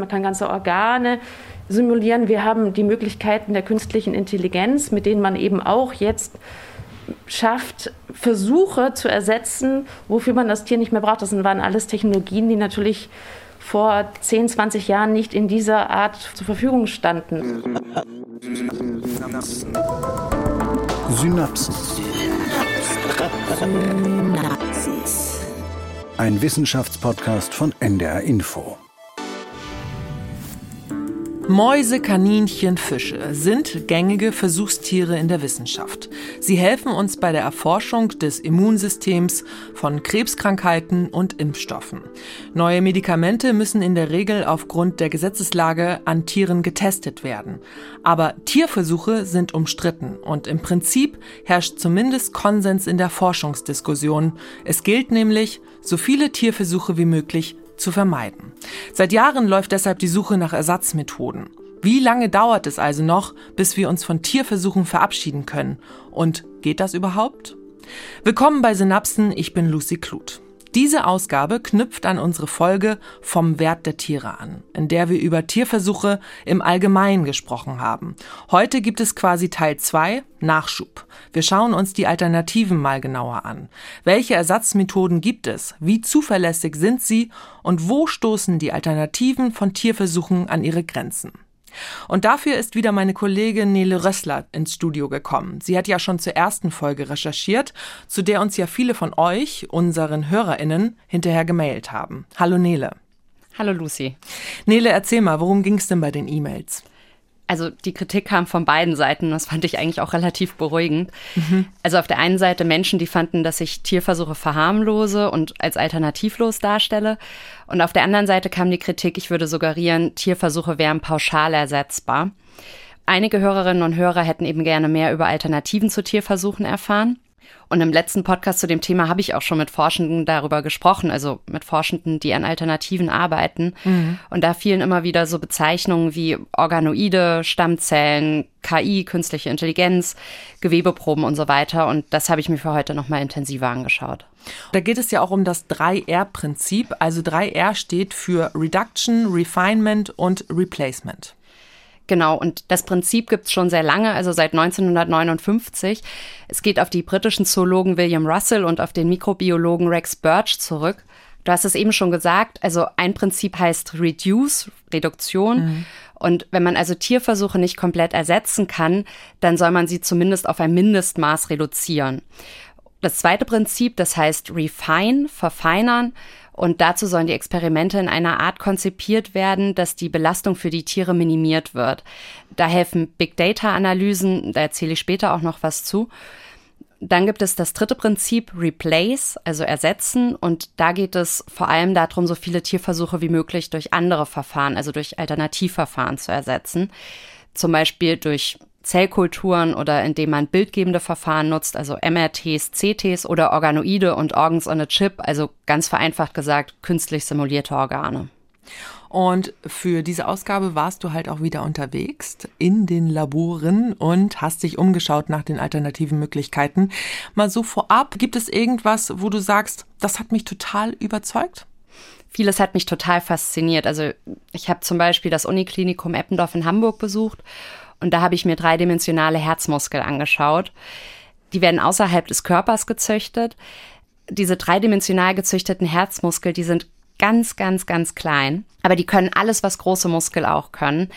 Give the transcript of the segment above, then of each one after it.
Man kann ganze Organe simulieren. Wir haben die Möglichkeiten der künstlichen Intelligenz, mit denen man eben auch jetzt schafft, Versuche zu ersetzen, wofür man das Tier nicht mehr braucht. Das waren alles Technologien, die natürlich vor 10, 20 Jahren nicht in dieser Art zur Verfügung standen. Synapsen. Synapsen. Ein Wissenschaftspodcast von NDR Info. Mäuse, Kaninchen, Fische sind gängige Versuchstiere in der Wissenschaft. Sie helfen uns bei der Erforschung des Immunsystems von Krebskrankheiten und Impfstoffen. Neue Medikamente müssen in der Regel aufgrund der Gesetzeslage an Tieren getestet werden. Aber Tierversuche sind umstritten und im Prinzip herrscht zumindest Konsens in der Forschungsdiskussion. Es gilt nämlich, so viele Tierversuche wie möglich zu vermeiden. Seit Jahren läuft deshalb die Suche nach Ersatzmethoden. Wie lange dauert es also noch, bis wir uns von Tierversuchen verabschieden können? Und geht das überhaupt? Willkommen bei Synapsen, ich bin Lucy Kluth. Diese Ausgabe knüpft an unsere Folge vom Wert der Tiere an, in der wir über Tierversuche im Allgemeinen gesprochen haben. Heute gibt es quasi Teil 2, Nachschub. Wir schauen uns die Alternativen mal genauer an. Welche Ersatzmethoden gibt es? Wie zuverlässig sind sie? Und wo stoßen die Alternativen von Tierversuchen an ihre Grenzen? Und dafür ist wieder meine Kollegin Nele Rössler ins Studio gekommen. Sie hat ja schon zur ersten Folge recherchiert, zu der uns ja viele von euch, unseren HörerInnen, hinterher gemailt haben. Hallo Nele. Hallo Lucy. Nele, erzähl mal, worum ging es denn bei den E-Mails? Also die Kritik kam von beiden Seiten. Das fand ich eigentlich auch relativ beruhigend. Mhm. Also auf der einen Seite Menschen, die fanden, dass ich Tierversuche verharmlose und als alternativlos darstelle. Und auf der anderen Seite kam die Kritik, ich würde suggerieren, Tierversuche wären pauschal ersetzbar. Einige Hörerinnen und Hörer hätten eben gerne mehr über Alternativen zu Tierversuchen erfahren. Und im letzten Podcast zu dem Thema habe ich auch schon mit Forschenden darüber gesprochen, also mit Forschenden, die an Alternativen arbeiten. Mhm. Und da fielen immer wieder so Bezeichnungen wie Organoide, Stammzellen, KI, künstliche Intelligenz, Gewebeproben und so weiter. Und das habe ich mir für heute nochmal intensiver angeschaut. Da geht es ja auch um das 3R-Prinzip. Also 3R steht für Reduction, Refinement und Replacement. Genau, und das Prinzip gibt es schon sehr lange, also seit 1959. Es geht auf die britischen Zoologen William Russell und auf den Mikrobiologen Rex Birch zurück. Du hast es eben schon gesagt, also ein Prinzip heißt Reduce, Reduktion. Mhm. Und wenn man also Tierversuche nicht komplett ersetzen kann, dann soll man sie zumindest auf ein Mindestmaß reduzieren. Das zweite Prinzip, das heißt Refine, verfeinern. Und dazu sollen die Experimente in einer Art konzipiert werden, dass die Belastung für die Tiere minimiert wird. Da helfen Big Data-Analysen, da erzähle ich später auch noch was zu. Dann gibt es das dritte Prinzip, Replace, also ersetzen. Und da geht es vor allem darum, so viele Tierversuche wie möglich durch andere Verfahren, also durch Alternativverfahren zu ersetzen. Zum Beispiel durch Zellkulturen oder indem man bildgebende Verfahren nutzt, also MRTs, CTs oder Organoide und Organs on a Chip, also ganz vereinfacht gesagt künstlich simulierte Organe. Und für diese Ausgabe warst du halt auch wieder unterwegs in den Laboren und hast dich umgeschaut nach den alternativen Möglichkeiten. Mal so vorab, gibt es irgendwas, wo du sagst, das hat mich total überzeugt? Vieles hat mich total fasziniert. Also ich habe zum Beispiel das Uniklinikum Eppendorf in Hamburg besucht und da habe ich mir dreidimensionale Herzmuskel angeschaut. Die werden außerhalb des Körpers gezüchtet. Diese dreidimensional gezüchteten Herzmuskel, die sind ganz, ganz, ganz klein, aber die können alles, was große Muskel auch können.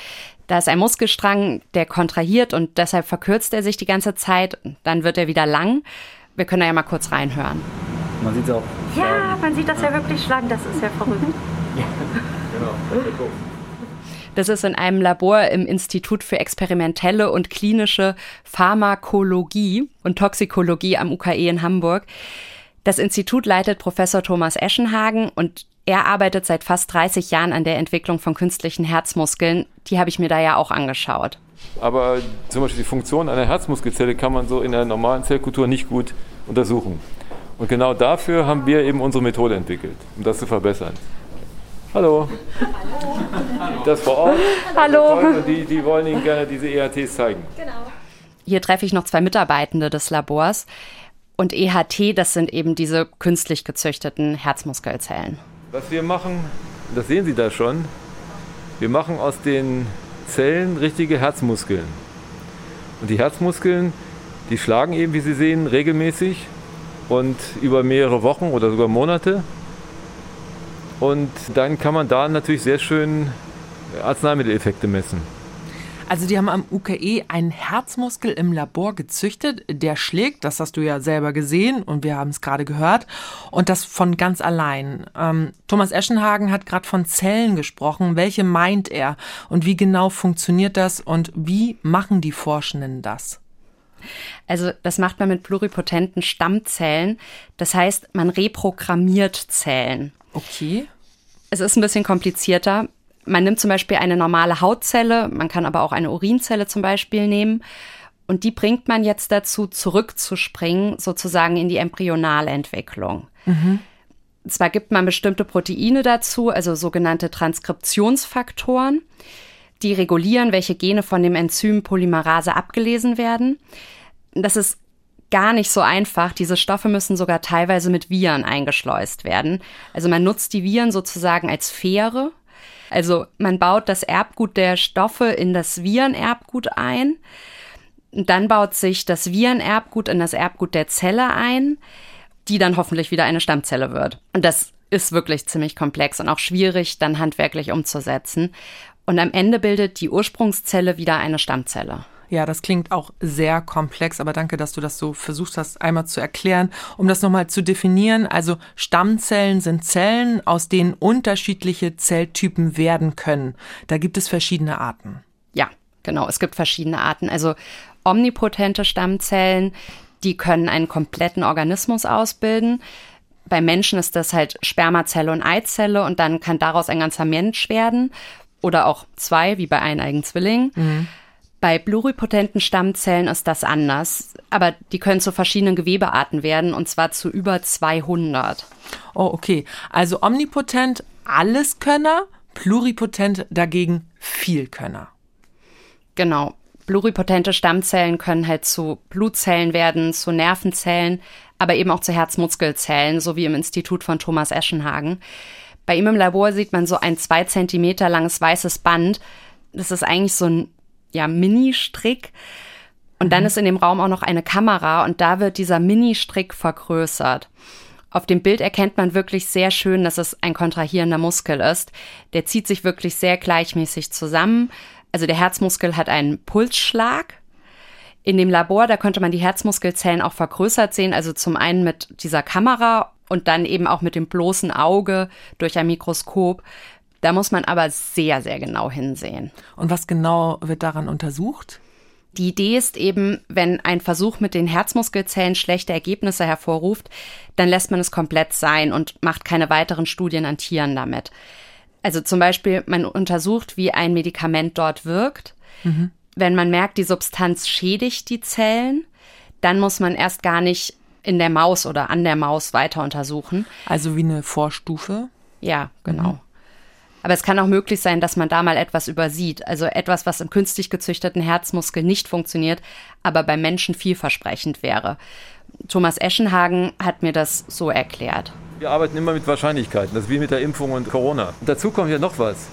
Da ist ein Muskelstrang, der kontrahiert und deshalb verkürzt er sich die ganze Zeit. Dann wird er wieder lang. Wir können da ja mal kurz reinhören. Man sieht es auch. Ja, man sieht das ja wirklich schlank. Das ist ja verrückt. genau. Das ist in einem Labor im Institut für experimentelle und klinische Pharmakologie und Toxikologie am UKE in Hamburg. Das Institut leitet Professor Thomas Eschenhagen und er arbeitet seit fast 30 Jahren an der Entwicklung von künstlichen Herzmuskeln. Die habe ich mir da ja auch angeschaut. Aber zum Beispiel die Funktion einer Herzmuskelzelle kann man so in einer normalen Zellkultur nicht gut untersuchen. Und genau dafür haben wir eben unsere Methode entwickelt, um das zu verbessern. Hallo. Hallo. Das vor Ort. Hallo. Die, die wollen Ihnen gerne diese EHTs zeigen. Genau. Hier treffe ich noch zwei Mitarbeitende des Labors. Und EHT, das sind eben diese künstlich gezüchteten Herzmuskelzellen. Was wir machen, das sehen Sie da schon. Wir machen aus den Zellen richtige Herzmuskeln. Und die Herzmuskeln, die schlagen eben, wie Sie sehen, regelmäßig und über mehrere Wochen oder sogar Monate. Und dann kann man da natürlich sehr schön Arzneimitteleffekte messen. Also die haben am UKE einen Herzmuskel im Labor gezüchtet, der schlägt, das hast du ja selber gesehen und wir haben es gerade gehört, und das von ganz allein. Ähm, Thomas Eschenhagen hat gerade von Zellen gesprochen. Welche meint er und wie genau funktioniert das und wie machen die Forschenden das? Also das macht man mit pluripotenten Stammzellen. Das heißt, man reprogrammiert Zellen. Okay. Es ist ein bisschen komplizierter. Man nimmt zum Beispiel eine normale Hautzelle, man kann aber auch eine Urinzelle zum Beispiel nehmen. Und die bringt man jetzt dazu, zurückzuspringen, sozusagen in die embryonale Entwicklung. Mhm. Zwar gibt man bestimmte Proteine dazu, also sogenannte Transkriptionsfaktoren, die regulieren, welche Gene von dem Enzym Polymerase abgelesen werden. Das ist gar nicht so einfach. Diese Stoffe müssen sogar teilweise mit Viren eingeschleust werden. Also man nutzt die Viren sozusagen als Fähre also man baut das Erbgut der Stoffe in das Virenerbgut ein. Dann baut sich das Virenerbgut in das Erbgut der Zelle ein, die dann hoffentlich wieder eine Stammzelle wird. Und das ist wirklich ziemlich komplex und auch schwierig dann handwerklich umzusetzen. Und am Ende bildet die Ursprungszelle wieder eine Stammzelle. Ja, das klingt auch sehr komplex, aber danke, dass du das so versucht hast, einmal zu erklären. Um das nochmal zu definieren, also Stammzellen sind Zellen, aus denen unterschiedliche Zelltypen werden können. Da gibt es verschiedene Arten. Ja, genau, es gibt verschiedene Arten. Also omnipotente Stammzellen, die können einen kompletten Organismus ausbilden. Bei Menschen ist das halt Spermazelle und Eizelle und dann kann daraus ein ganzer Mensch werden oder auch zwei, wie bei eineigen Zwillingen. Mhm. Bei pluripotenten Stammzellen ist das anders, aber die können zu verschiedenen Gewebearten werden und zwar zu über 200. Oh, okay. Also omnipotent Alleskönner, pluripotent dagegen Vielkönner. Genau. Pluripotente Stammzellen können halt zu Blutzellen werden, zu Nervenzellen, aber eben auch zu Herzmuskelzellen, so wie im Institut von Thomas Eschenhagen. Bei ihm im Labor sieht man so ein zwei Zentimeter langes weißes Band. Das ist eigentlich so ein ja, Mini-Strick. Und dann mhm. ist in dem Raum auch noch eine Kamera und da wird dieser Mini-Strick vergrößert. Auf dem Bild erkennt man wirklich sehr schön, dass es ein kontrahierender Muskel ist. Der zieht sich wirklich sehr gleichmäßig zusammen. Also der Herzmuskel hat einen Pulsschlag. In dem Labor, da konnte man die Herzmuskelzellen auch vergrößert sehen, also zum einen mit dieser Kamera und dann eben auch mit dem bloßen Auge durch ein Mikroskop. Da muss man aber sehr, sehr genau hinsehen. Und was genau wird daran untersucht? Die Idee ist eben, wenn ein Versuch mit den Herzmuskelzellen schlechte Ergebnisse hervorruft, dann lässt man es komplett sein und macht keine weiteren Studien an Tieren damit. Also zum Beispiel, man untersucht, wie ein Medikament dort wirkt. Mhm. Wenn man merkt, die Substanz schädigt die Zellen, dann muss man erst gar nicht in der Maus oder an der Maus weiter untersuchen. Also wie eine Vorstufe? Ja, genau. Mhm. Aber es kann auch möglich sein, dass man da mal etwas übersieht. Also etwas, was im künstlich gezüchteten Herzmuskel nicht funktioniert, aber beim Menschen vielversprechend wäre. Thomas Eschenhagen hat mir das so erklärt. Wir arbeiten immer mit Wahrscheinlichkeiten. Das ist wie mit der Impfung und Corona. Dazu kommt ja noch was.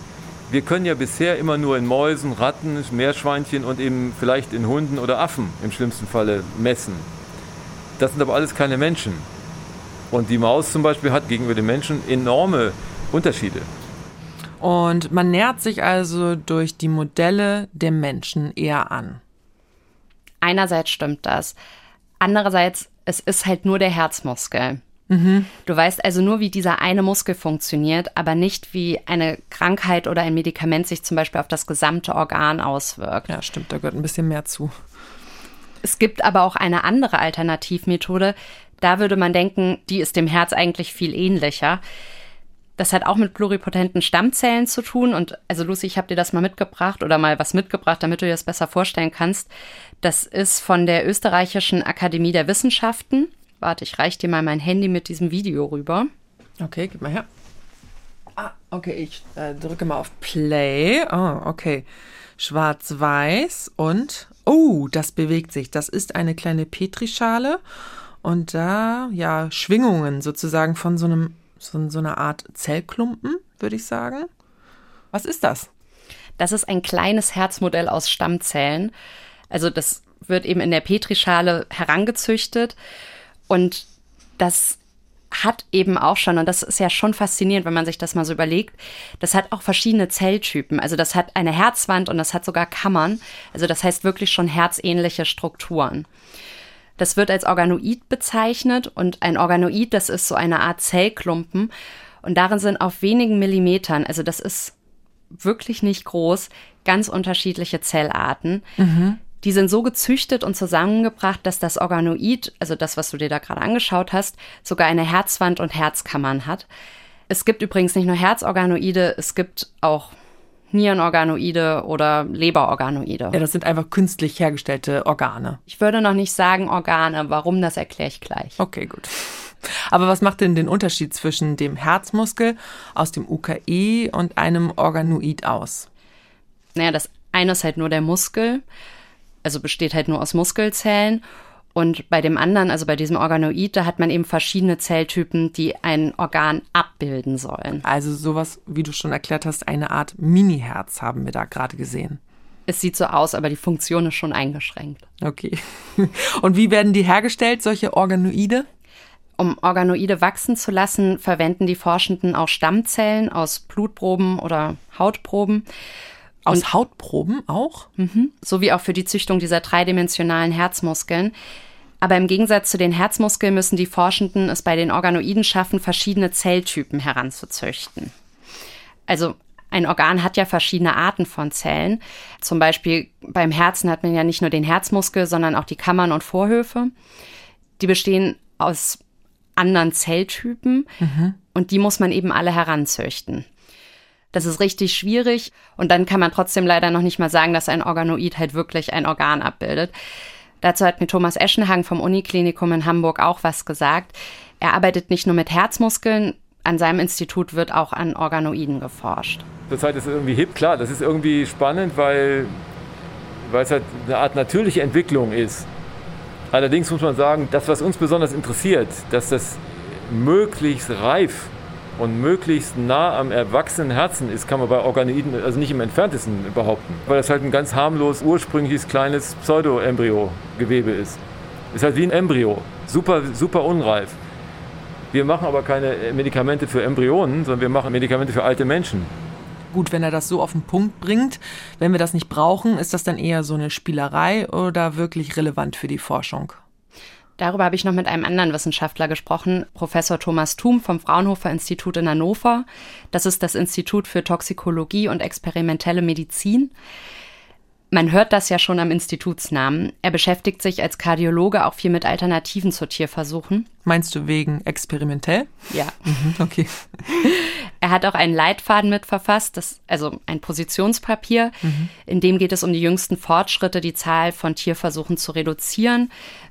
Wir können ja bisher immer nur in Mäusen, Ratten, Meerschweinchen und eben vielleicht in Hunden oder Affen im schlimmsten Falle messen. Das sind aber alles keine Menschen. Und die Maus zum Beispiel hat gegenüber den Menschen enorme Unterschiede. Und man nähert sich also durch die Modelle dem Menschen eher an. Einerseits stimmt das. Andererseits, es ist halt nur der Herzmuskel. Mhm. Du weißt also nur, wie dieser eine Muskel funktioniert, aber nicht, wie eine Krankheit oder ein Medikament sich zum Beispiel auf das gesamte Organ auswirkt. Ja, stimmt, da gehört ein bisschen mehr zu. Es gibt aber auch eine andere Alternativmethode. Da würde man denken, die ist dem Herz eigentlich viel ähnlicher. Das hat auch mit pluripotenten Stammzellen zu tun. Und also Lucy, ich habe dir das mal mitgebracht oder mal was mitgebracht, damit du dir das besser vorstellen kannst. Das ist von der Österreichischen Akademie der Wissenschaften. Warte, ich reiche dir mal mein Handy mit diesem Video rüber. Okay, gib mal her. Ah, okay, ich äh, drücke mal auf Play. Oh, okay. Schwarz-Weiß und oh, das bewegt sich. Das ist eine kleine Petrischale und da ja Schwingungen sozusagen von so einem so, so eine Art Zellklumpen, würde ich sagen. Was ist das? Das ist ein kleines Herzmodell aus Stammzellen. Also das wird eben in der Petrischale herangezüchtet und das hat eben auch schon, und das ist ja schon faszinierend, wenn man sich das mal so überlegt, das hat auch verschiedene Zelltypen. Also das hat eine Herzwand und das hat sogar Kammern. Also das heißt wirklich schon herzähnliche Strukturen. Das wird als Organoid bezeichnet und ein Organoid, das ist so eine Art Zellklumpen und darin sind auf wenigen Millimetern, also das ist wirklich nicht groß, ganz unterschiedliche Zellarten. Mhm. Die sind so gezüchtet und zusammengebracht, dass das Organoid, also das, was du dir da gerade angeschaut hast, sogar eine Herzwand und Herzkammern hat. Es gibt übrigens nicht nur Herzorganoide, es gibt auch Nierenorganoide oder Leberorganoide. Ja, das sind einfach künstlich hergestellte Organe. Ich würde noch nicht sagen Organe. Warum, das erkläre ich gleich. Okay, gut. Aber was macht denn den Unterschied zwischen dem Herzmuskel aus dem UKE und einem Organoid aus? Naja, das eine ist halt nur der Muskel also besteht halt nur aus Muskelzellen. Und bei dem anderen, also bei diesem Organoid, da hat man eben verschiedene Zelltypen, die ein Organ abbilden sollen. Also sowas, wie du schon erklärt hast, eine Art Mini-Herz haben wir da gerade gesehen. Es sieht so aus, aber die Funktion ist schon eingeschränkt. Okay. Und wie werden die hergestellt, solche Organoide? Um Organoide wachsen zu lassen, verwenden die Forschenden auch Stammzellen aus Blutproben oder Hautproben. Aus und, Hautproben auch? Mhm, sowie auch für die Züchtung dieser dreidimensionalen Herzmuskeln. Aber im Gegensatz zu den Herzmuskeln müssen die Forschenden es bei den Organoiden schaffen, verschiedene Zelltypen heranzuzüchten. Also ein Organ hat ja verschiedene Arten von Zellen. Zum Beispiel beim Herzen hat man ja nicht nur den Herzmuskel, sondern auch die Kammern und Vorhöfe. Die bestehen aus anderen Zelltypen mhm. und die muss man eben alle heranzüchten. Das ist richtig schwierig und dann kann man trotzdem leider noch nicht mal sagen, dass ein Organoid halt wirklich ein Organ abbildet. Dazu hat mir Thomas Eschenhagen vom Uniklinikum in Hamburg auch was gesagt. Er arbeitet nicht nur mit Herzmuskeln, an seinem Institut wird auch an Organoiden geforscht. Zurzeit ist es irgendwie hip, klar, das ist irgendwie spannend, weil, weil es halt eine Art natürliche Entwicklung ist. Allerdings muss man sagen, das, was uns besonders interessiert, dass das möglichst reif und möglichst nah am erwachsenen Herzen ist, kann man bei Organoiden also nicht im entferntesten behaupten. Weil das halt ein ganz harmlos ursprüngliches kleines Pseudo-Embryo-Gewebe ist. Ist halt wie ein Embryo. Super, super unreif. Wir machen aber keine Medikamente für Embryonen, sondern wir machen Medikamente für alte Menschen. Gut, wenn er das so auf den Punkt bringt, wenn wir das nicht brauchen, ist das dann eher so eine Spielerei oder wirklich relevant für die Forschung? Darüber habe ich noch mit einem anderen Wissenschaftler gesprochen, Professor Thomas Thum vom Fraunhofer Institut in Hannover. Das ist das Institut für Toxikologie und experimentelle Medizin. Man hört das ja schon am Institutsnamen. Er beschäftigt sich als Kardiologe auch viel mit Alternativen zu Tierversuchen. Meinst du wegen experimentell? Ja. Mhm, okay. Er hat auch einen Leitfaden mitverfasst, das, also ein Positionspapier. Mhm. In dem geht es um die jüngsten Fortschritte, die Zahl von Tierversuchen zu reduzieren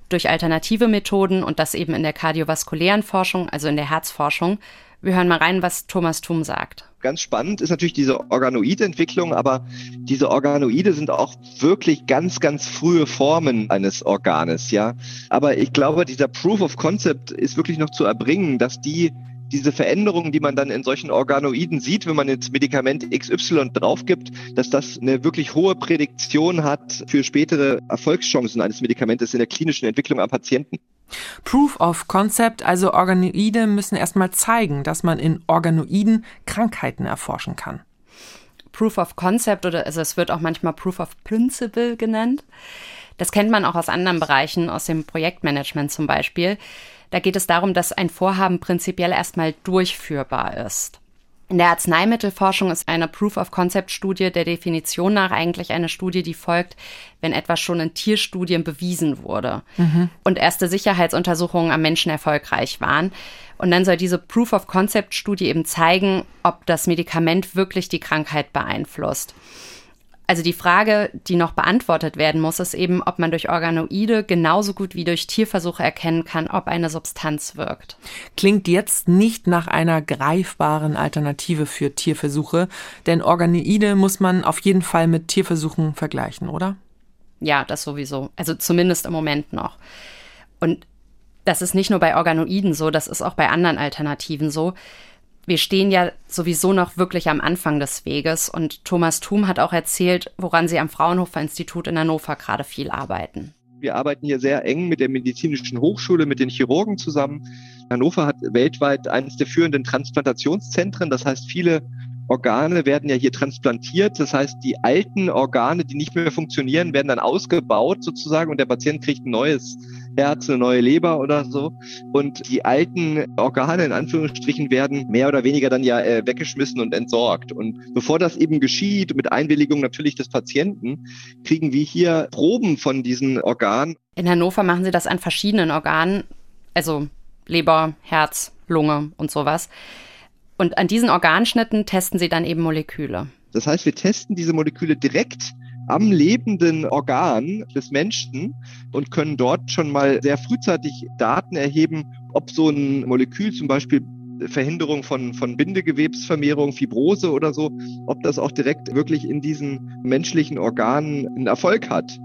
durch alternative Methoden und das eben in der kardiovaskulären Forschung, also in der Herzforschung. Wir hören mal rein, was Thomas Thum sagt. Ganz spannend ist natürlich diese Organoidentwicklung, aber diese Organoide sind auch wirklich ganz, ganz frühe Formen eines Organes, ja. Aber ich glaube, dieser Proof of Concept ist wirklich noch zu erbringen, dass die diese Veränderungen, die man dann in solchen Organoiden sieht, wenn man jetzt Medikament XY draufgibt, dass das eine wirklich hohe Prädiktion hat für spätere Erfolgschancen eines Medikamentes in der klinischen Entwicklung am Patienten. Proof of Concept, also Organoide müssen erstmal zeigen, dass man in Organoiden Krankheiten erforschen kann. Proof of Concept oder also es wird auch manchmal Proof of Principle genannt. Das kennt man auch aus anderen Bereichen, aus dem Projektmanagement zum Beispiel. Da geht es darum, dass ein Vorhaben prinzipiell erstmal durchführbar ist. In der Arzneimittelforschung ist eine Proof-of-Concept-Studie der Definition nach eigentlich eine Studie, die folgt, wenn etwas schon in Tierstudien bewiesen wurde mhm. und erste Sicherheitsuntersuchungen am Menschen erfolgreich waren. Und dann soll diese Proof-of-Concept-Studie eben zeigen, ob das Medikament wirklich die Krankheit beeinflusst. Also die Frage, die noch beantwortet werden muss, ist eben, ob man durch Organoide genauso gut wie durch Tierversuche erkennen kann, ob eine Substanz wirkt. Klingt jetzt nicht nach einer greifbaren Alternative für Tierversuche, denn Organoide muss man auf jeden Fall mit Tierversuchen vergleichen, oder? Ja, das sowieso. Also zumindest im Moment noch. Und das ist nicht nur bei Organoiden so, das ist auch bei anderen Alternativen so. Wir stehen ja sowieso noch wirklich am Anfang des Weges und Thomas Thum hat auch erzählt, woran sie am Fraunhofer Institut in Hannover gerade viel arbeiten. Wir arbeiten hier sehr eng mit der Medizinischen Hochschule, mit den Chirurgen zusammen. Hannover hat weltweit eines der führenden Transplantationszentren. Das heißt, viele Organe werden ja hier transplantiert. Das heißt, die alten Organe, die nicht mehr funktionieren, werden dann ausgebaut sozusagen und der Patient kriegt ein neues Herz, eine neue Leber oder so. Und die alten Organe in Anführungsstrichen werden mehr oder weniger dann ja äh, weggeschmissen und entsorgt. Und bevor das eben geschieht, mit Einwilligung natürlich des Patienten, kriegen wir hier Proben von diesen Organen. In Hannover machen sie das an verschiedenen Organen, also Leber, Herz, Lunge und sowas. Und an diesen Organschnitten testen sie dann eben Moleküle. Das heißt, wir testen diese Moleküle direkt am lebenden Organ des Menschen und können dort schon mal sehr frühzeitig Daten erheben, ob so ein Molekül zum Beispiel Verhinderung von, von Bindegewebsvermehrung, Fibrose oder so, ob das auch direkt wirklich in diesen menschlichen Organen einen Erfolg hat.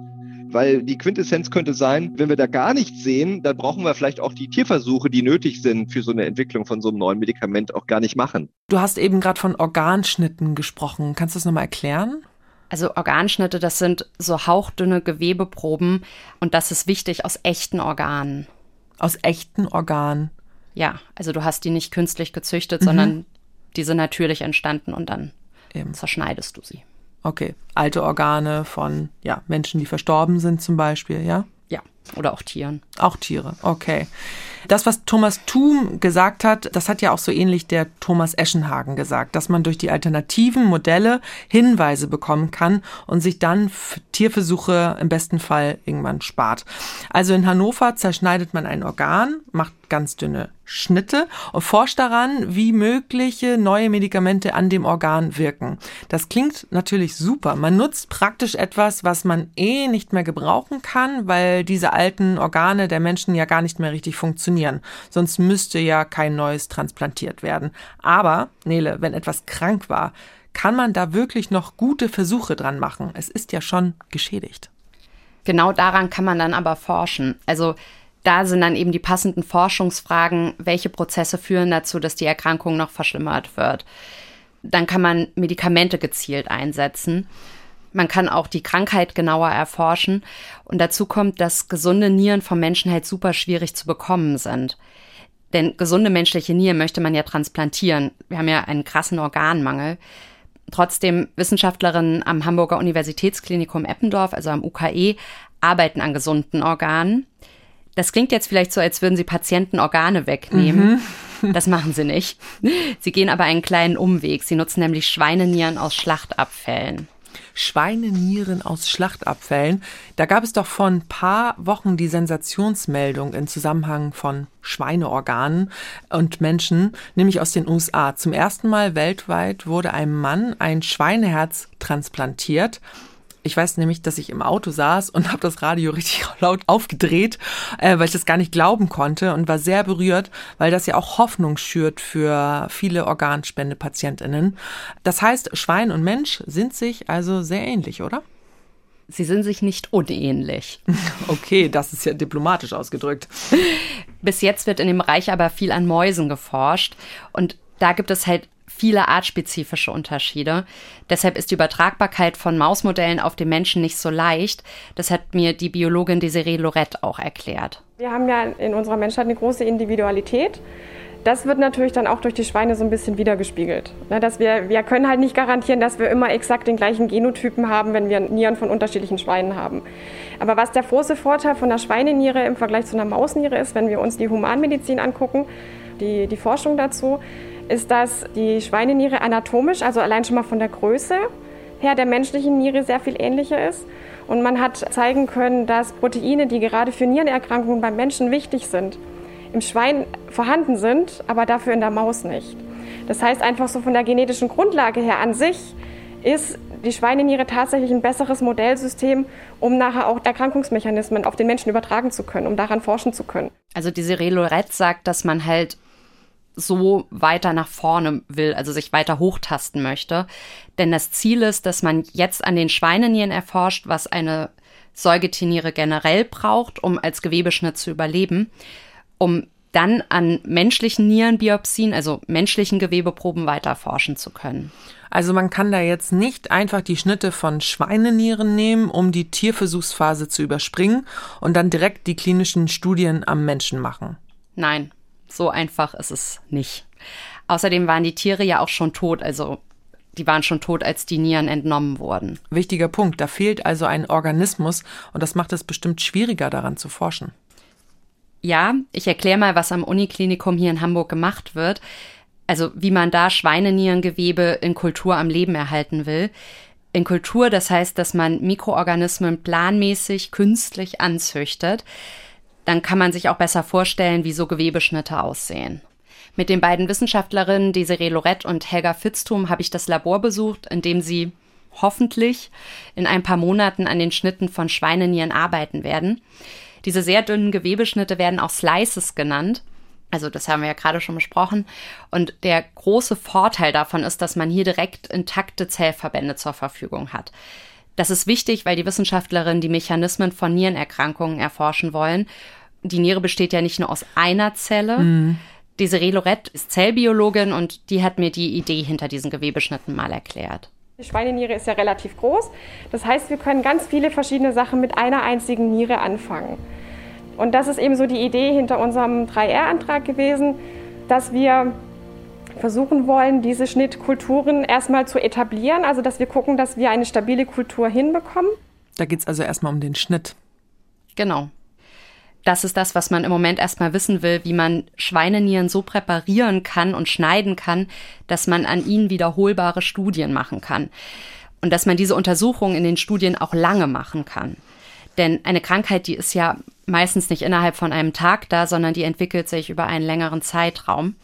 Weil die Quintessenz könnte sein, wenn wir da gar nichts sehen, dann brauchen wir vielleicht auch die Tierversuche, die nötig sind für so eine Entwicklung von so einem neuen Medikament, auch gar nicht machen. Du hast eben gerade von Organschnitten gesprochen. Kannst du das nochmal erklären? Also Organschnitte, das sind so hauchdünne Gewebeproben und das ist wichtig aus echten Organen. Aus echten Organen? Ja, also du hast die nicht künstlich gezüchtet, mhm. sondern die sind natürlich entstanden und dann Eben. zerschneidest du sie. Okay, alte Organe von ja, Menschen, die verstorben sind zum Beispiel, ja? Ja, oder auch Tieren. Auch Tiere, okay. Das, was Thomas Thum gesagt hat, das hat ja auch so ähnlich der Thomas Eschenhagen gesagt, dass man durch die alternativen Modelle Hinweise bekommen kann und sich dann Tierversuche im besten Fall irgendwann spart. Also in Hannover zerschneidet man ein Organ, macht ganz dünne Schnitte und forscht daran, wie mögliche neue Medikamente an dem Organ wirken. Das klingt natürlich super. Man nutzt praktisch etwas, was man eh nicht mehr gebrauchen kann, weil diese alten Organe der Menschen ja gar nicht mehr richtig funktionieren. Sonst müsste ja kein neues transplantiert werden. Aber, Nele, wenn etwas krank war, kann man da wirklich noch gute Versuche dran machen? Es ist ja schon geschädigt. Genau daran kann man dann aber forschen. Also da sind dann eben die passenden Forschungsfragen, welche Prozesse führen dazu, dass die Erkrankung noch verschlimmert wird. Dann kann man Medikamente gezielt einsetzen. Man kann auch die Krankheit genauer erforschen. Und dazu kommt, dass gesunde Nieren vom Menschen halt super schwierig zu bekommen sind. Denn gesunde menschliche Nieren möchte man ja transplantieren. Wir haben ja einen krassen Organmangel. Trotzdem, Wissenschaftlerinnen am Hamburger Universitätsklinikum Eppendorf, also am UKE, arbeiten an gesunden Organen. Das klingt jetzt vielleicht so, als würden sie Patienten Organe wegnehmen. Mhm. Das machen sie nicht. Sie gehen aber einen kleinen Umweg. Sie nutzen nämlich Schweinenieren aus Schlachtabfällen. Schweinenieren aus Schlachtabfällen. Da gab es doch vor ein paar Wochen die Sensationsmeldung im Zusammenhang von Schweineorganen und Menschen, nämlich aus den USA. Zum ersten Mal weltweit wurde einem Mann ein Schweineherz transplantiert. Ich weiß nämlich, dass ich im Auto saß und habe das Radio richtig laut aufgedreht, äh, weil ich das gar nicht glauben konnte und war sehr berührt, weil das ja auch Hoffnung schürt für viele Organspendepatientinnen. Das heißt, Schwein und Mensch sind sich also sehr ähnlich, oder? Sie sind sich nicht unähnlich. Okay, das ist ja diplomatisch ausgedrückt. Bis jetzt wird in dem Bereich aber viel an Mäusen geforscht und da gibt es halt viele artspezifische Unterschiede. Deshalb ist die Übertragbarkeit von Mausmodellen auf den Menschen nicht so leicht. Das hat mir die Biologin Desiree Lorette auch erklärt. Wir haben ja in unserer Menschheit eine große Individualität. Das wird natürlich dann auch durch die Schweine so ein bisschen wiedergespiegelt. Ne, dass wir, wir können halt nicht garantieren, dass wir immer exakt den gleichen Genotypen haben, wenn wir Nieren von unterschiedlichen Schweinen haben. Aber was der große Vorteil von der Schweineniere im Vergleich zu einer Mausniere ist, wenn wir uns die Humanmedizin angucken, die, die Forschung dazu, ist, dass die Schweineniere anatomisch, also allein schon mal von der Größe her der menschlichen Niere sehr viel ähnlicher ist. Und man hat zeigen können, dass Proteine, die gerade für Nierenerkrankungen beim Menschen wichtig sind, im Schwein vorhanden sind, aber dafür in der Maus nicht. Das heißt einfach so von der genetischen Grundlage her an sich ist die Schweineniere tatsächlich ein besseres Modellsystem, um nachher auch Erkrankungsmechanismen auf den Menschen übertragen zu können, um daran forschen zu können. Also diese Relorette sagt, dass man halt so weiter nach vorne will, also sich weiter hochtasten möchte. Denn das Ziel ist, dass man jetzt an den Schweinenieren erforscht, was eine Säugetierniere generell braucht, um als Gewebeschnitt zu überleben, um dann an menschlichen Nierenbiopsien, also menschlichen Gewebeproben weiter forschen zu können. Also man kann da jetzt nicht einfach die Schnitte von Schweinenieren nehmen, um die Tierversuchsphase zu überspringen und dann direkt die klinischen Studien am Menschen machen. Nein, so einfach ist es nicht. Außerdem waren die Tiere ja auch schon tot, also die waren schon tot, als die Nieren entnommen wurden. Wichtiger Punkt, da fehlt also ein Organismus und das macht es bestimmt schwieriger daran zu forschen. Ja, ich erkläre mal, was am Uniklinikum hier in Hamburg gemacht wird also wie man da Schweinenierengewebe in Kultur am Leben erhalten will. In Kultur, das heißt, dass man Mikroorganismen planmäßig, künstlich anzüchtet. Dann kann man sich auch besser vorstellen, wie so Gewebeschnitte aussehen. Mit den beiden Wissenschaftlerinnen Desiree Lorette und Helga Fitztum habe ich das Labor besucht, in dem sie hoffentlich in ein paar Monaten an den Schnitten von Schweinenieren arbeiten werden. Diese sehr dünnen Gewebeschnitte werden auch Slices genannt. Also das haben wir ja gerade schon besprochen. Und der große Vorteil davon ist, dass man hier direkt intakte Zellverbände zur Verfügung hat. Das ist wichtig, weil die Wissenschaftlerinnen die Mechanismen von Nierenerkrankungen erforschen wollen. Die Niere besteht ja nicht nur aus einer Zelle. Mhm. Desiree Lorette ist Zellbiologin und die hat mir die Idee hinter diesen Gewebeschnitten mal erklärt. Die Schweineniere ist ja relativ groß. Das heißt, wir können ganz viele verschiedene Sachen mit einer einzigen Niere anfangen. Und das ist eben so die Idee hinter unserem 3R-Antrag gewesen, dass wir versuchen wollen, diese Schnittkulturen erstmal zu etablieren, also dass wir gucken, dass wir eine stabile Kultur hinbekommen. Da geht es also erstmal um den Schnitt. Genau. Das ist das, was man im Moment erstmal wissen will, wie man Schweinenieren so präparieren kann und schneiden kann, dass man an ihnen wiederholbare Studien machen kann. Und dass man diese Untersuchungen in den Studien auch lange machen kann. Denn eine Krankheit, die ist ja meistens nicht innerhalb von einem Tag da, sondern die entwickelt sich über einen längeren Zeitraum.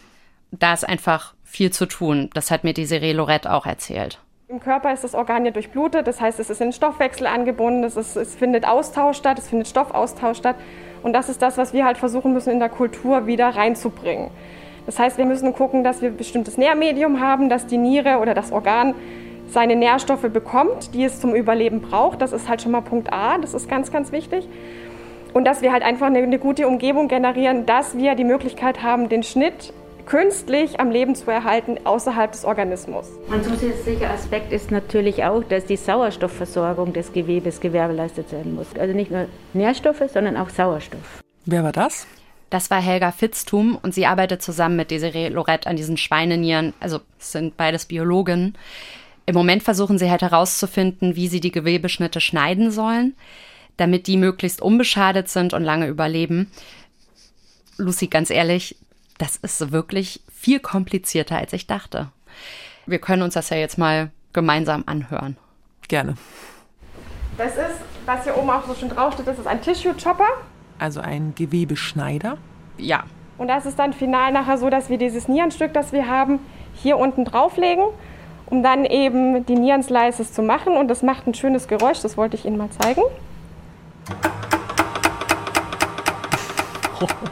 Da ist einfach viel zu tun. Das hat mir die Serie Lorette auch erzählt. Im Körper ist das Organ ja durchblutet, das heißt, es ist in Stoffwechsel angebunden, es, ist, es findet Austausch statt, es findet Stoffaustausch statt. Und das ist das, was wir halt versuchen müssen, in der Kultur wieder reinzubringen. Das heißt, wir müssen gucken, dass wir ein bestimmtes Nährmedium haben, dass die Niere oder das Organ seine Nährstoffe bekommt, die es zum Überleben braucht. Das ist halt schon mal Punkt A, das ist ganz, ganz wichtig. Und dass wir halt einfach eine, eine gute Umgebung generieren, dass wir die Möglichkeit haben, den Schnitt künstlich am Leben zu erhalten außerhalb des Organismus. Ein zusätzlicher Aspekt ist natürlich auch, dass die Sauerstoffversorgung des Gewebes gewährleistet werden muss. Also nicht nur Nährstoffe, sondern auch Sauerstoff. Wer war das? Das war Helga Fitztum und sie arbeitet zusammen mit Desiree Lorette an diesen Schweinenieren. Also sind beides Biologen. Im Moment versuchen sie halt herauszufinden, wie sie die Gewebeschnitte schneiden sollen, damit die möglichst unbeschadet sind und lange überleben. Lucy, ganz ehrlich, das ist wirklich viel komplizierter, als ich dachte. Wir können uns das ja jetzt mal gemeinsam anhören. Gerne. Das ist, was hier oben auch so schön draufsteht, das ist ein Tissue Chopper. Also ein Gewebeschneider? Ja. Und das ist dann final nachher so, dass wir dieses Nierenstück, das wir haben, hier unten drauflegen um dann eben die Nierenslices zu machen. Und das macht ein schönes Geräusch, das wollte ich Ihnen mal zeigen.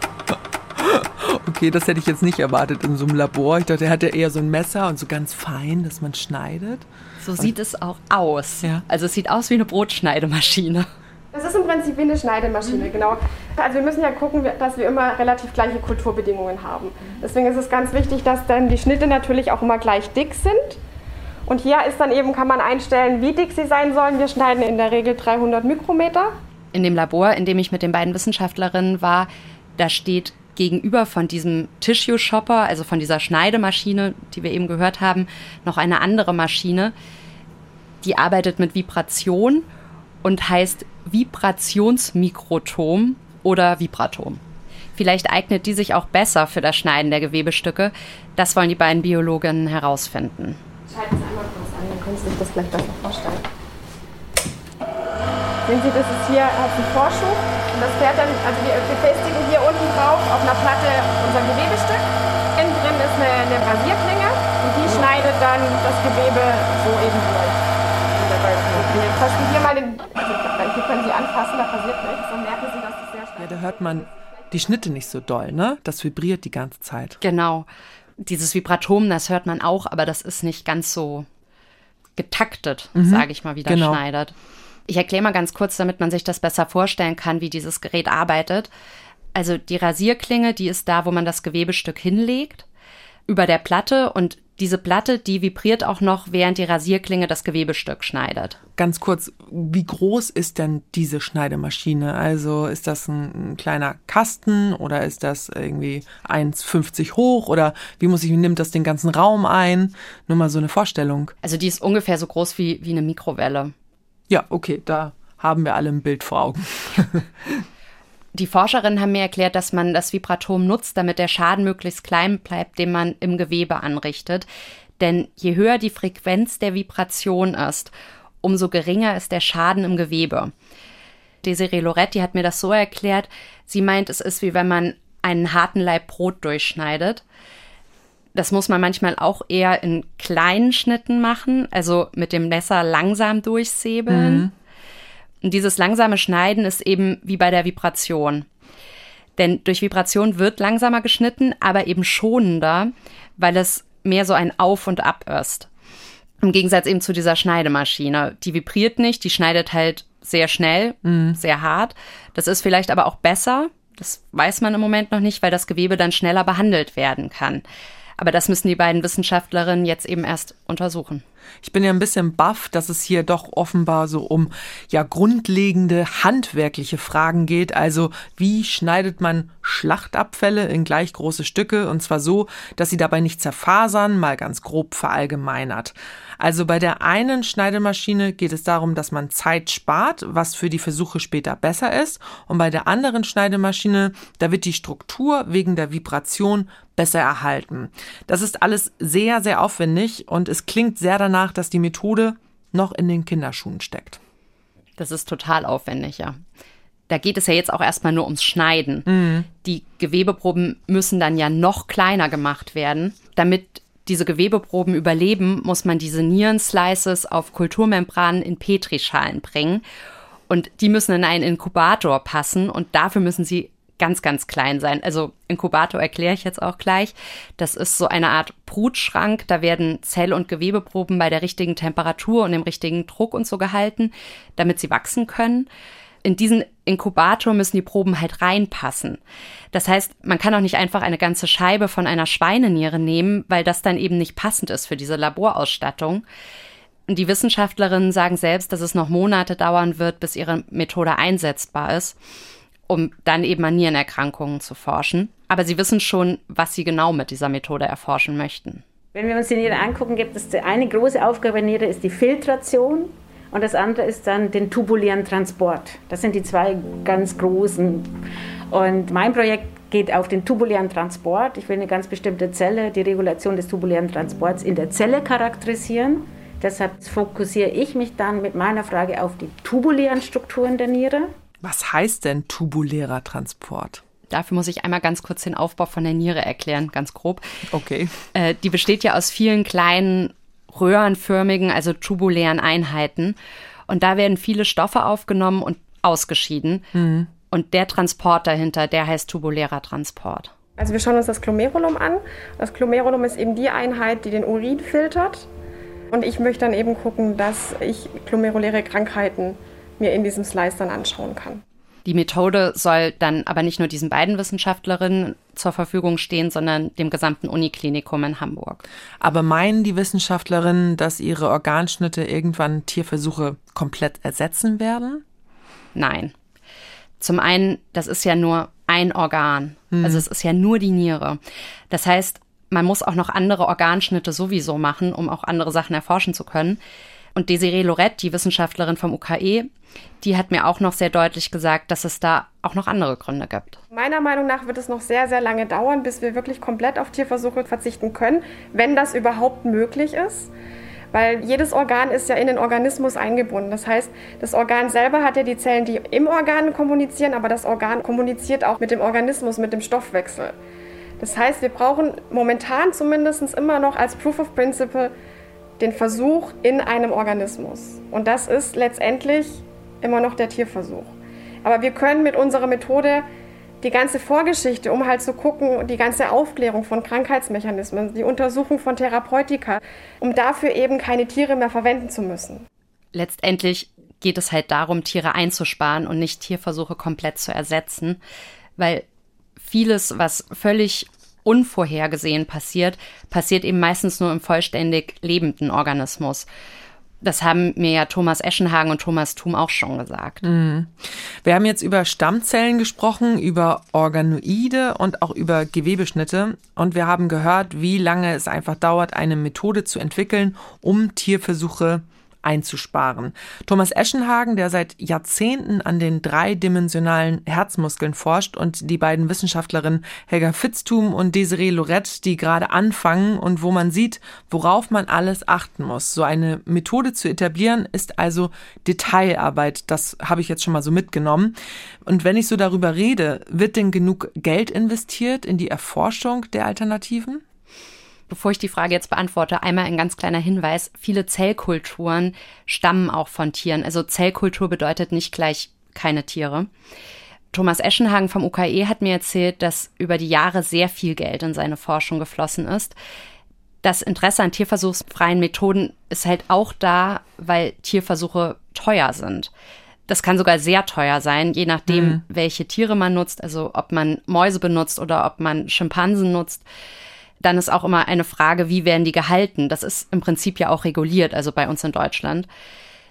Okay, das hätte ich jetzt nicht erwartet in so einem Labor. Ich dachte, er hatte eher so ein Messer und so ganz fein, dass man schneidet. So und sieht es auch aus. Ja. Also es sieht aus wie eine Brotschneidemaschine. Das ist im Prinzip wie eine Schneidemaschine, mhm. genau. Also wir müssen ja gucken, dass wir immer relativ gleiche Kulturbedingungen haben. Deswegen ist es ganz wichtig, dass dann die Schnitte natürlich auch immer gleich dick sind. Und hier ist dann eben, kann man einstellen, wie dick sie sein sollen. Wir schneiden in der Regel 300 Mikrometer. In dem Labor, in dem ich mit den beiden Wissenschaftlerinnen war, da steht gegenüber von diesem Tissue Shopper, also von dieser Schneidemaschine, die wir eben gehört haben, noch eine andere Maschine, die arbeitet mit Vibration und heißt Vibrationsmikrotom oder Vibratom. Vielleicht eignet die sich auch besser für das Schneiden der Gewebestücke. Das wollen die beiden Biologinnen herausfinden. Schalten Sie einmal kurz an, dann können Sie sich das gleich besser vorstellen. Sehen Sie, das ist hier hat einen Vorschub und das fährt dann, also wir befestigen hier unten drauf auf einer Platte unser Gewebestück. Innen drin ist eine, eine Rasierklinge und die schneidet dann das Gewebe so eben durch. Wir tasten hier mal den, also hier können Sie anfassen, da passiert nichts und merken Sie, dass das sehr schnell Ja, da hört man die Schnitte nicht so doll, ne? Das vibriert die ganze Zeit. Genau dieses Vibratom, das hört man auch, aber das ist nicht ganz so getaktet, mhm. sage ich mal, wie das genau. schneidet. Ich erkläre mal ganz kurz, damit man sich das besser vorstellen kann, wie dieses Gerät arbeitet. Also die Rasierklinge, die ist da, wo man das Gewebestück hinlegt, über der Platte und diese Platte, die vibriert auch noch, während die Rasierklinge das Gewebestück schneidet. Ganz kurz, wie groß ist denn diese Schneidemaschine? Also ist das ein, ein kleiner Kasten oder ist das irgendwie 1,50 hoch oder wie muss ich, nimmt das den ganzen Raum ein? Nur mal so eine Vorstellung. Also die ist ungefähr so groß wie, wie eine Mikrowelle. Ja, okay, da haben wir alle ein Bild vor Augen. Die Forscherinnen haben mir erklärt, dass man das Vibratom nutzt, damit der Schaden möglichst klein bleibt, den man im Gewebe anrichtet. Denn je höher die Frequenz der Vibration ist, umso geringer ist der Schaden im Gewebe. Desiree Loretti hat mir das so erklärt, sie meint, es ist wie wenn man einen harten Leib Brot durchschneidet. Das muss man manchmal auch eher in kleinen Schnitten machen, also mit dem Messer langsam durchsäbeln. Mhm. Und dieses langsame Schneiden ist eben wie bei der Vibration. Denn durch Vibration wird langsamer geschnitten, aber eben schonender, weil es mehr so ein Auf und Ab ist. Im Gegensatz eben zu dieser Schneidemaschine. Die vibriert nicht, die schneidet halt sehr schnell, mhm. sehr hart. Das ist vielleicht aber auch besser. Das weiß man im Moment noch nicht, weil das Gewebe dann schneller behandelt werden kann. Aber das müssen die beiden Wissenschaftlerinnen jetzt eben erst untersuchen. Ich bin ja ein bisschen baff, dass es hier doch offenbar so um ja grundlegende handwerkliche Fragen geht. Also wie schneidet man Schlachtabfälle in gleich große Stücke und zwar so, dass sie dabei nicht zerfasern, mal ganz grob verallgemeinert. Also bei der einen Schneidemaschine geht es darum, dass man Zeit spart, was für die Versuche später besser ist. Und bei der anderen Schneidemaschine, da wird die Struktur wegen der Vibration besser erhalten. Das ist alles sehr, sehr aufwendig und es klingt sehr danach, dass die Methode noch in den Kinderschuhen steckt. Das ist total aufwendig, ja. Da geht es ja jetzt auch erstmal nur ums Schneiden. Mhm. Die Gewebeproben müssen dann ja noch kleiner gemacht werden, damit diese Gewebeproben überleben, muss man diese Nierenslices auf Kulturmembranen in Petrischalen bringen. Und die müssen in einen Inkubator passen und dafür müssen sie ganz, ganz klein sein. Also Inkubator erkläre ich jetzt auch gleich. Das ist so eine Art Brutschrank. Da werden Zell- und Gewebeproben bei der richtigen Temperatur und dem richtigen Druck und so gehalten, damit sie wachsen können in diesen Inkubator müssen die Proben halt reinpassen. Das heißt, man kann auch nicht einfach eine ganze Scheibe von einer Schweineniere nehmen, weil das dann eben nicht passend ist für diese Laborausstattung. Und die Wissenschaftlerinnen sagen selbst, dass es noch Monate dauern wird, bis ihre Methode einsetzbar ist, um dann eben an Nierenerkrankungen zu forschen. Aber sie wissen schon, was sie genau mit dieser Methode erforschen möchten. Wenn wir uns die Niere angucken, gibt es eine große Aufgabe der Niere, ist die Filtration und das andere ist dann den tubulären Transport. Das sind die zwei ganz großen. Und mein Projekt geht auf den tubulären Transport. Ich will eine ganz bestimmte Zelle, die Regulation des tubulären Transports in der Zelle charakterisieren. Deshalb fokussiere ich mich dann mit meiner Frage auf die tubulären Strukturen der Niere. Was heißt denn tubulärer Transport? Dafür muss ich einmal ganz kurz den Aufbau von der Niere erklären, ganz grob. Okay. Äh, die besteht ja aus vielen kleinen röhrenförmigen, also tubulären Einheiten. Und da werden viele Stoffe aufgenommen und ausgeschieden. Mhm. Und der Transport dahinter, der heißt tubulärer Transport. Also wir schauen uns das Glomerulum an. Das Glomerulum ist eben die Einheit, die den Urin filtert. Und ich möchte dann eben gucken, dass ich glomeruläre Krankheiten mir in diesem Slice dann anschauen kann. Die Methode soll dann aber nicht nur diesen beiden Wissenschaftlerinnen zur Verfügung stehen, sondern dem gesamten Uniklinikum in Hamburg. Aber meinen die Wissenschaftlerinnen, dass ihre Organschnitte irgendwann Tierversuche komplett ersetzen werden? Nein. Zum einen, das ist ja nur ein Organ. Hm. Also es ist ja nur die Niere. Das heißt, man muss auch noch andere Organschnitte sowieso machen, um auch andere Sachen erforschen zu können. Und Desiree Lorette, die Wissenschaftlerin vom UKE, die hat mir auch noch sehr deutlich gesagt, dass es da auch noch andere Gründe gibt. Meiner Meinung nach wird es noch sehr, sehr lange dauern, bis wir wirklich komplett auf Tierversuche verzichten können, wenn das überhaupt möglich ist. Weil jedes Organ ist ja in den Organismus eingebunden. Das heißt, das Organ selber hat ja die Zellen, die im Organ kommunizieren, aber das Organ kommuniziert auch mit dem Organismus, mit dem Stoffwechsel. Das heißt, wir brauchen momentan zumindest immer noch als Proof of Principle den Versuch in einem Organismus. Und das ist letztendlich immer noch der Tierversuch. Aber wir können mit unserer Methode die ganze Vorgeschichte, um halt zu gucken, die ganze Aufklärung von Krankheitsmechanismen, die Untersuchung von Therapeutika, um dafür eben keine Tiere mehr verwenden zu müssen. Letztendlich geht es halt darum, Tiere einzusparen und nicht Tierversuche komplett zu ersetzen, weil vieles, was völlig unvorhergesehen passiert, passiert eben meistens nur im vollständig lebenden Organismus. Das haben mir ja Thomas Eschenhagen und Thomas Thum auch schon gesagt. Mhm. Wir haben jetzt über Stammzellen gesprochen, über Organoide und auch über Gewebeschnitte. Und wir haben gehört, wie lange es einfach dauert, eine Methode zu entwickeln, um Tierversuche einzusparen. Thomas Eschenhagen, der seit Jahrzehnten an den dreidimensionalen Herzmuskeln forscht und die beiden Wissenschaftlerinnen Helga Fitztum und Desiree Lorette, die gerade anfangen und wo man sieht, worauf man alles achten muss. So eine Methode zu etablieren ist also Detailarbeit. Das habe ich jetzt schon mal so mitgenommen. Und wenn ich so darüber rede, wird denn genug Geld investiert in die Erforschung der Alternativen? Bevor ich die Frage jetzt beantworte, einmal ein ganz kleiner Hinweis. Viele Zellkulturen stammen auch von Tieren. Also Zellkultur bedeutet nicht gleich keine Tiere. Thomas Eschenhagen vom UKE hat mir erzählt, dass über die Jahre sehr viel Geld in seine Forschung geflossen ist. Das Interesse an tierversuchsfreien Methoden ist halt auch da, weil Tierversuche teuer sind. Das kann sogar sehr teuer sein, je nachdem, mhm. welche Tiere man nutzt, also ob man Mäuse benutzt oder ob man Schimpansen nutzt dann ist auch immer eine Frage, wie werden die gehalten? Das ist im Prinzip ja auch reguliert, also bei uns in Deutschland.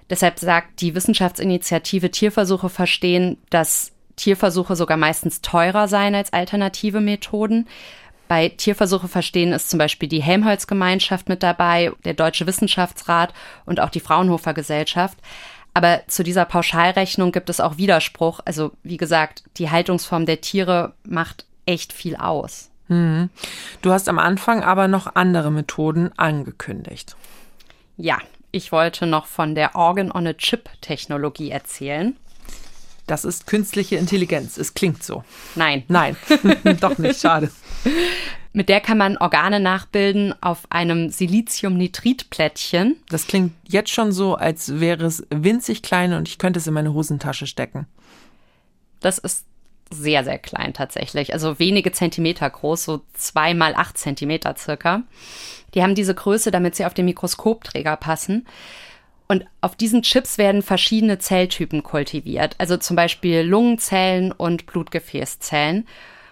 Deshalb sagt die Wissenschaftsinitiative Tierversuche verstehen, dass Tierversuche sogar meistens teurer seien als alternative Methoden. Bei Tierversuche verstehen ist zum Beispiel die Helmholtz-Gemeinschaft mit dabei, der Deutsche Wissenschaftsrat und auch die Fraunhofer Gesellschaft. Aber zu dieser Pauschalrechnung gibt es auch Widerspruch. Also wie gesagt, die Haltungsform der Tiere macht echt viel aus. Hm. Du hast am Anfang aber noch andere Methoden angekündigt. Ja, ich wollte noch von der Organ-on-a-Chip-Technologie erzählen. Das ist künstliche Intelligenz. Es klingt so. Nein. Nein, doch nicht. Schade. Mit der kann man Organe nachbilden auf einem Siliziumnitritplättchen. Das klingt jetzt schon so, als wäre es winzig klein und ich könnte es in meine Hosentasche stecken. Das ist sehr, sehr klein tatsächlich. Also wenige Zentimeter groß, so zwei mal acht Zentimeter circa. Die haben diese Größe, damit sie auf den Mikroskopträger passen. Und auf diesen Chips werden verschiedene Zelltypen kultiviert, also zum Beispiel Lungenzellen und Blutgefäßzellen.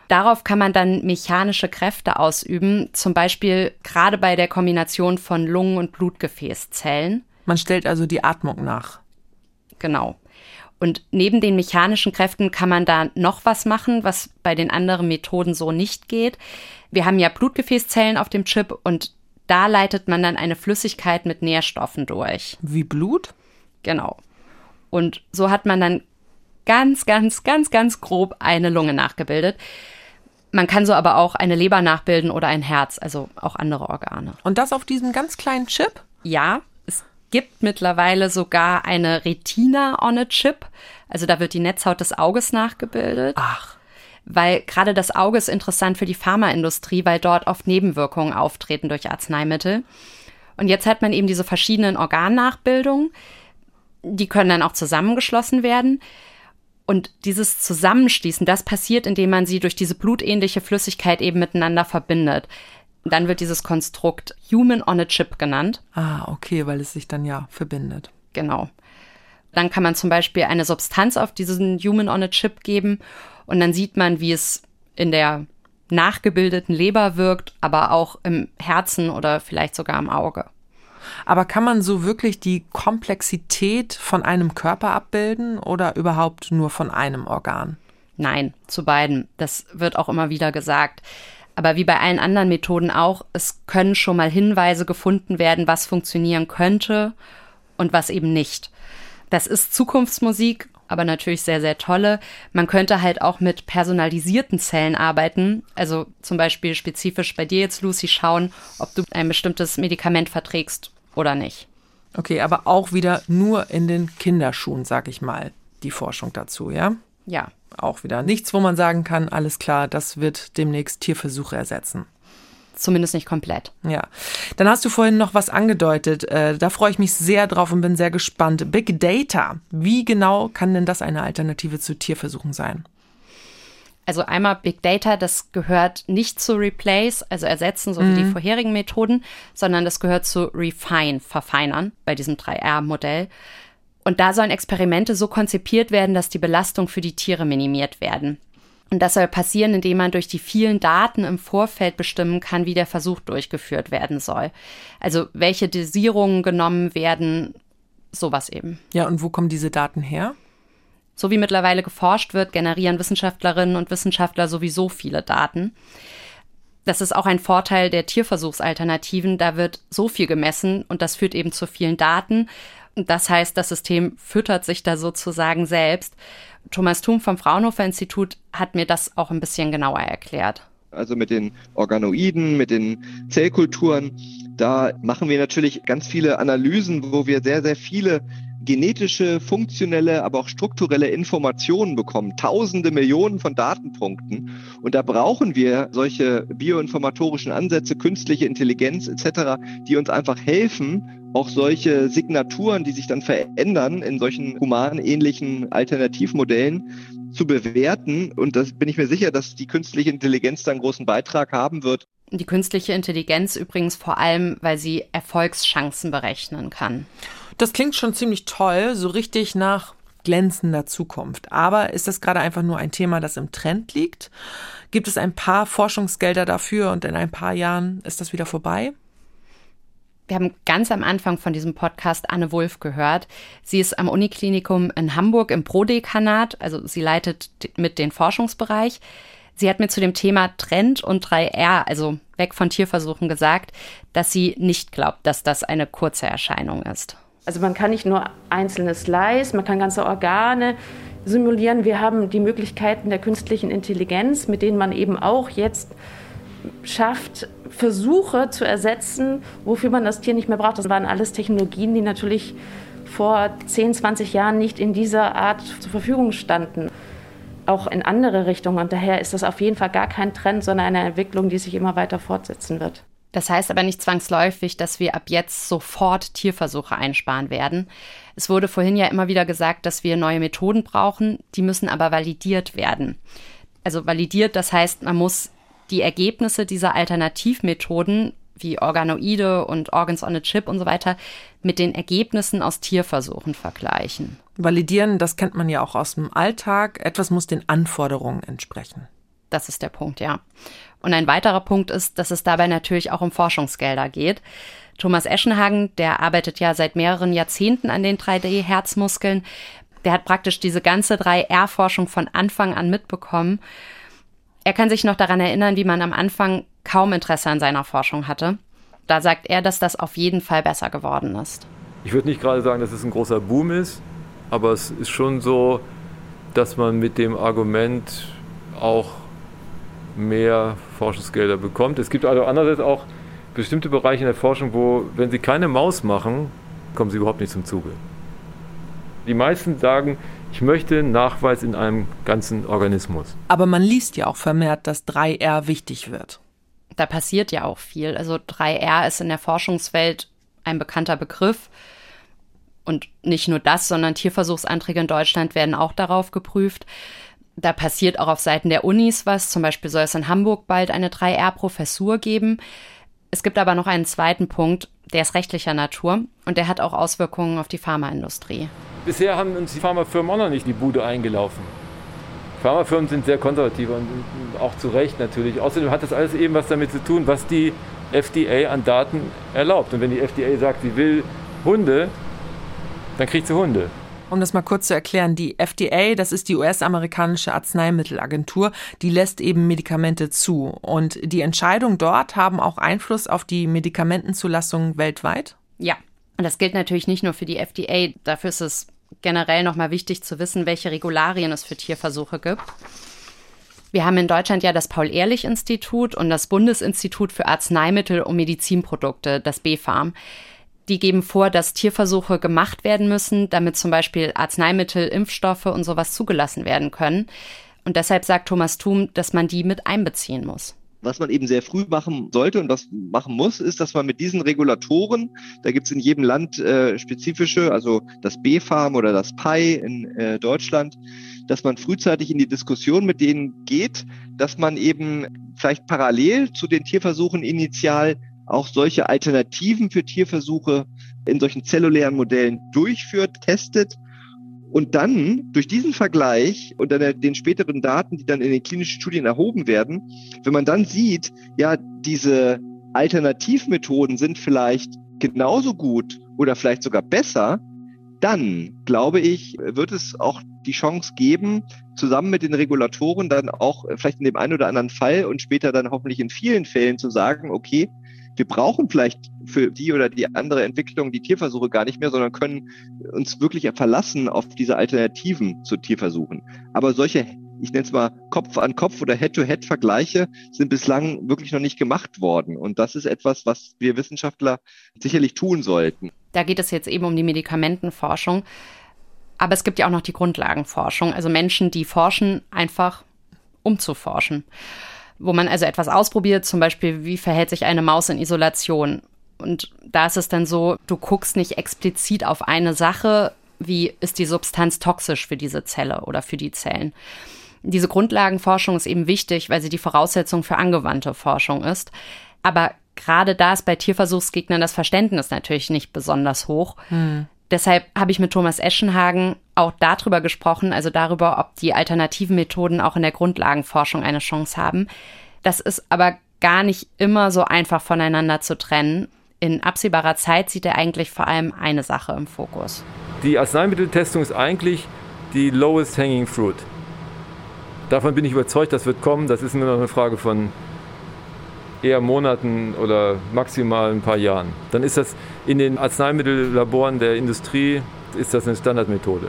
Darauf kann man dann mechanische Kräfte ausüben, zum Beispiel gerade bei der Kombination von Lungen- und Blutgefäßzellen. Man stellt also die Atmung nach. Genau. Und neben den mechanischen Kräften kann man da noch was machen, was bei den anderen Methoden so nicht geht. Wir haben ja Blutgefäßzellen auf dem Chip und da leitet man dann eine Flüssigkeit mit Nährstoffen durch. Wie Blut? Genau. Und so hat man dann ganz, ganz, ganz, ganz grob eine Lunge nachgebildet. Man kann so aber auch eine Leber nachbilden oder ein Herz, also auch andere Organe. Und das auf diesem ganz kleinen Chip? Ja, gibt mittlerweile sogar eine Retina on a Chip. Also da wird die Netzhaut des Auges nachgebildet. Ach. Weil gerade das Auge ist interessant für die Pharmaindustrie, weil dort oft Nebenwirkungen auftreten durch Arzneimittel. Und jetzt hat man eben diese verschiedenen Organnachbildungen. Die können dann auch zusammengeschlossen werden. Und dieses Zusammenschließen, das passiert, indem man sie durch diese blutähnliche Flüssigkeit eben miteinander verbindet. Dann wird dieses Konstrukt Human on a Chip genannt. Ah, okay, weil es sich dann ja verbindet. Genau. Dann kann man zum Beispiel eine Substanz auf diesen Human on a Chip geben und dann sieht man, wie es in der nachgebildeten Leber wirkt, aber auch im Herzen oder vielleicht sogar im Auge. Aber kann man so wirklich die Komplexität von einem Körper abbilden oder überhaupt nur von einem Organ? Nein, zu beiden. Das wird auch immer wieder gesagt. Aber wie bei allen anderen Methoden auch, es können schon mal Hinweise gefunden werden, was funktionieren könnte und was eben nicht. Das ist Zukunftsmusik, aber natürlich sehr, sehr tolle. Man könnte halt auch mit personalisierten Zellen arbeiten. Also zum Beispiel spezifisch bei dir jetzt, Lucy, schauen, ob du ein bestimmtes Medikament verträgst oder nicht. Okay, aber auch wieder nur in den Kinderschuhen, sag ich mal, die Forschung dazu, ja? Ja, auch wieder nichts, wo man sagen kann, alles klar, das wird demnächst Tierversuche ersetzen. Zumindest nicht komplett. Ja. Dann hast du vorhin noch was angedeutet. Äh, da freue ich mich sehr drauf und bin sehr gespannt. Big Data. Wie genau kann denn das eine Alternative zu Tierversuchen sein? Also einmal Big Data, das gehört nicht zu Replace, also ersetzen, so wie die mhm. vorherigen Methoden, sondern das gehört zu Refine, verfeinern bei diesem 3R-Modell. Und da sollen Experimente so konzipiert werden, dass die Belastung für die Tiere minimiert werden. Und das soll passieren, indem man durch die vielen Daten im Vorfeld bestimmen kann, wie der Versuch durchgeführt werden soll. Also welche Dosierungen genommen werden, sowas eben. Ja, und wo kommen diese Daten her? So wie mittlerweile geforscht wird, generieren Wissenschaftlerinnen und Wissenschaftler sowieso viele Daten. Das ist auch ein Vorteil der Tierversuchsalternativen. Da wird so viel gemessen und das führt eben zu vielen Daten. Das heißt, das System füttert sich da sozusagen selbst. Thomas Thum vom Fraunhofer Institut hat mir das auch ein bisschen genauer erklärt. Also mit den Organoiden, mit den Zellkulturen, da machen wir natürlich ganz viele Analysen, wo wir sehr, sehr viele genetische, funktionelle, aber auch strukturelle Informationen bekommen. Tausende, Millionen von Datenpunkten. Und da brauchen wir solche bioinformatorischen Ansätze, künstliche Intelligenz etc., die uns einfach helfen, auch solche Signaturen, die sich dann verändern in solchen humanähnlichen Alternativmodellen zu bewerten. Und das bin ich mir sicher, dass die künstliche Intelligenz da einen großen Beitrag haben wird. Die künstliche Intelligenz übrigens vor allem, weil sie Erfolgschancen berechnen kann. Das klingt schon ziemlich toll, so richtig nach glänzender Zukunft. Aber ist das gerade einfach nur ein Thema, das im Trend liegt? Gibt es ein paar Forschungsgelder dafür und in ein paar Jahren ist das wieder vorbei? Wir haben ganz am Anfang von diesem Podcast Anne Wulff gehört. Sie ist am Uniklinikum in Hamburg im Prodekanat, also sie leitet mit den Forschungsbereich. Sie hat mir zu dem Thema Trend und 3R, also weg von Tierversuchen, gesagt, dass sie nicht glaubt, dass das eine kurze Erscheinung ist. Also man kann nicht nur einzelne Slice, man kann ganze Organe simulieren. Wir haben die Möglichkeiten der künstlichen Intelligenz, mit denen man eben auch jetzt schafft, Versuche zu ersetzen, wofür man das Tier nicht mehr braucht. Das waren alles Technologien, die natürlich vor 10, 20 Jahren nicht in dieser Art zur Verfügung standen. Auch in andere Richtungen. Und daher ist das auf jeden Fall gar kein Trend, sondern eine Entwicklung, die sich immer weiter fortsetzen wird. Das heißt aber nicht zwangsläufig, dass wir ab jetzt sofort Tierversuche einsparen werden. Es wurde vorhin ja immer wieder gesagt, dass wir neue Methoden brauchen, die müssen aber validiert werden. Also validiert, das heißt, man muss die Ergebnisse dieser Alternativmethoden wie Organoide und Organs on a Chip und so weiter mit den Ergebnissen aus Tierversuchen vergleichen. Validieren, das kennt man ja auch aus dem Alltag. Etwas muss den Anforderungen entsprechen. Das ist der Punkt, ja. Und ein weiterer Punkt ist, dass es dabei natürlich auch um Forschungsgelder geht. Thomas Eschenhagen, der arbeitet ja seit mehreren Jahrzehnten an den 3D-Herzmuskeln. Der hat praktisch diese ganze 3R-Forschung von Anfang an mitbekommen er kann sich noch daran erinnern, wie man am Anfang kaum Interesse an seiner Forschung hatte. Da sagt er, dass das auf jeden Fall besser geworden ist. Ich würde nicht gerade sagen, dass es ein großer Boom ist, aber es ist schon so, dass man mit dem Argument auch mehr Forschungsgelder bekommt. Es gibt also andererseits auch bestimmte Bereiche in der Forschung, wo, wenn sie keine Maus machen, kommen sie überhaupt nicht zum Zuge. Die meisten sagen, ich möchte Nachweis in einem ganzen Organismus. Aber man liest ja auch vermehrt, dass 3R wichtig wird. Da passiert ja auch viel. Also 3R ist in der Forschungswelt ein bekannter Begriff. Und nicht nur das, sondern Tierversuchsanträge in Deutschland werden auch darauf geprüft. Da passiert auch auf Seiten der Unis was. Zum Beispiel soll es in Hamburg bald eine 3R-Professur geben. Es gibt aber noch einen zweiten Punkt, der ist rechtlicher Natur und der hat auch Auswirkungen auf die Pharmaindustrie. Bisher haben uns die Pharmafirmen auch noch nicht die Bude eingelaufen. Pharmafirmen sind sehr konservativ und auch zu Recht natürlich. Außerdem hat das alles eben was damit zu tun, was die FDA an Daten erlaubt. Und wenn die FDA sagt, sie will Hunde, dann kriegt sie Hunde. Um das mal kurz zu erklären, die FDA, das ist die US-amerikanische Arzneimittelagentur, die lässt eben Medikamente zu. Und die Entscheidungen dort haben auch Einfluss auf die Medikamentenzulassung weltweit? Ja, und das gilt natürlich nicht nur für die FDA. Dafür ist es generell nochmal wichtig zu wissen, welche Regularien es für Tierversuche gibt. Wir haben in Deutschland ja das Paul-Ehrlich-Institut und das Bundesinstitut für Arzneimittel und Medizinprodukte, das BfArM. Die geben vor, dass Tierversuche gemacht werden müssen, damit zum Beispiel Arzneimittel, Impfstoffe und sowas zugelassen werden können. Und deshalb sagt Thomas Thum, dass man die mit einbeziehen muss. Was man eben sehr früh machen sollte und was machen muss, ist, dass man mit diesen Regulatoren, da gibt es in jedem Land äh, spezifische, also das B-Farm oder das PI in äh, Deutschland, dass man frühzeitig in die Diskussion mit denen geht, dass man eben vielleicht parallel zu den Tierversuchen initial auch solche Alternativen für Tierversuche in solchen zellulären Modellen durchführt, testet Und dann durch diesen Vergleich und dann den späteren Daten, die dann in den klinischen Studien erhoben werden, wenn man dann sieht, ja, diese Alternativmethoden sind vielleicht genauso gut oder vielleicht sogar besser, dann glaube ich, wird es auch die Chance geben, zusammen mit den Regulatoren dann auch vielleicht in dem einen oder anderen Fall und später dann hoffentlich in vielen Fällen zu sagen, okay, wir brauchen vielleicht für die oder die andere Entwicklung die Tierversuche gar nicht mehr, sondern können uns wirklich verlassen auf diese Alternativen zu Tierversuchen. Aber solche, ich nenne es mal Kopf an Kopf oder Head-to-Head-Vergleiche sind bislang wirklich noch nicht gemacht worden. Und das ist etwas, was wir Wissenschaftler sicherlich tun sollten. Da geht es jetzt eben um die Medikamentenforschung. Aber es gibt ja auch noch die Grundlagenforschung, also Menschen, die forschen, einfach um zu forschen wo man also etwas ausprobiert, zum Beispiel, wie verhält sich eine Maus in Isolation. Und da ist es dann so, du guckst nicht explizit auf eine Sache, wie ist die Substanz toxisch für diese Zelle oder für die Zellen. Diese Grundlagenforschung ist eben wichtig, weil sie die Voraussetzung für angewandte Forschung ist. Aber gerade da ist bei Tierversuchsgegnern das Verständnis natürlich nicht besonders hoch. Hm. Deshalb habe ich mit Thomas Eschenhagen auch darüber gesprochen, also darüber, ob die alternativen Methoden auch in der Grundlagenforschung eine Chance haben. Das ist aber gar nicht immer so einfach voneinander zu trennen. In absehbarer Zeit sieht er eigentlich vor allem eine Sache im Fokus. Die Arzneimitteltestung ist eigentlich die lowest hanging fruit. Davon bin ich überzeugt, das wird kommen. Das ist nur noch eine Frage von eher Monaten oder maximal ein paar Jahren. Dann ist das in den Arzneimittelaboren der Industrie ist das eine Standardmethode.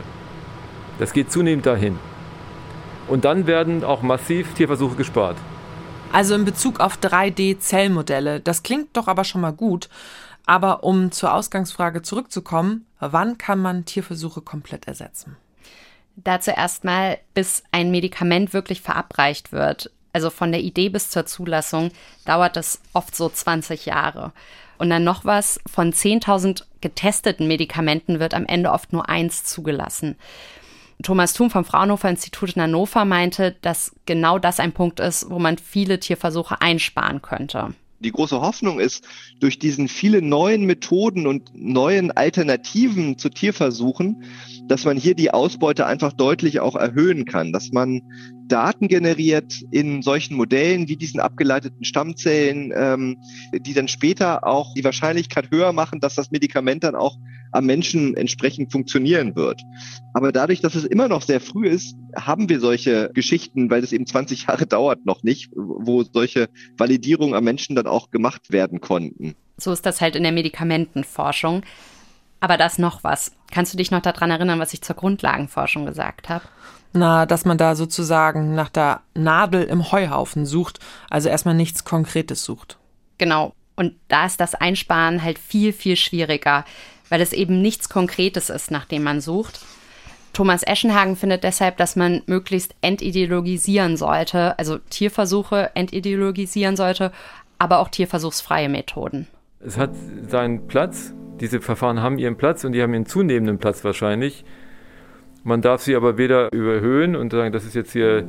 Das geht zunehmend dahin. Und dann werden auch massiv Tierversuche gespart. Also in Bezug auf 3D-Zellmodelle, das klingt doch aber schon mal gut. Aber um zur Ausgangsfrage zurückzukommen, wann kann man Tierversuche komplett ersetzen? Dazu erstmal, bis ein Medikament wirklich verabreicht wird. Also von der Idee bis zur Zulassung dauert das oft so 20 Jahre. Und dann noch was, von 10.000 getesteten Medikamenten wird am Ende oft nur eins zugelassen. Thomas Thum vom Fraunhofer Institut in Hannover meinte, dass genau das ein Punkt ist, wo man viele Tierversuche einsparen könnte. Die große Hoffnung ist, durch diesen vielen neuen Methoden und neuen Alternativen zu Tierversuchen, dass man hier die Ausbeute einfach deutlich auch erhöhen kann, dass man Daten generiert in solchen Modellen wie diesen abgeleiteten Stammzellen, ähm, die dann später auch die Wahrscheinlichkeit höher machen, dass das Medikament dann auch am Menschen entsprechend funktionieren wird. Aber dadurch, dass es immer noch sehr früh ist, haben wir solche Geschichten, weil es eben 20 Jahre dauert noch nicht, wo solche Validierungen am Menschen dann auch gemacht werden konnten. So ist das halt in der Medikamentenforschung. Aber das noch was. Kannst du dich noch daran erinnern, was ich zur Grundlagenforschung gesagt habe? Na, dass man da sozusagen nach der Nadel im Heuhaufen sucht, also erstmal nichts Konkretes sucht. Genau. Und da ist das Einsparen halt viel, viel schwieriger, weil es eben nichts Konkretes ist, nach dem man sucht. Thomas Eschenhagen findet deshalb, dass man möglichst entideologisieren sollte, also Tierversuche entideologisieren sollte, aber auch tierversuchsfreie Methoden. Es hat seinen Platz, diese Verfahren haben ihren Platz und die haben ihren zunehmenden Platz wahrscheinlich. Man darf sie aber weder überhöhen und sagen, das ist jetzt hier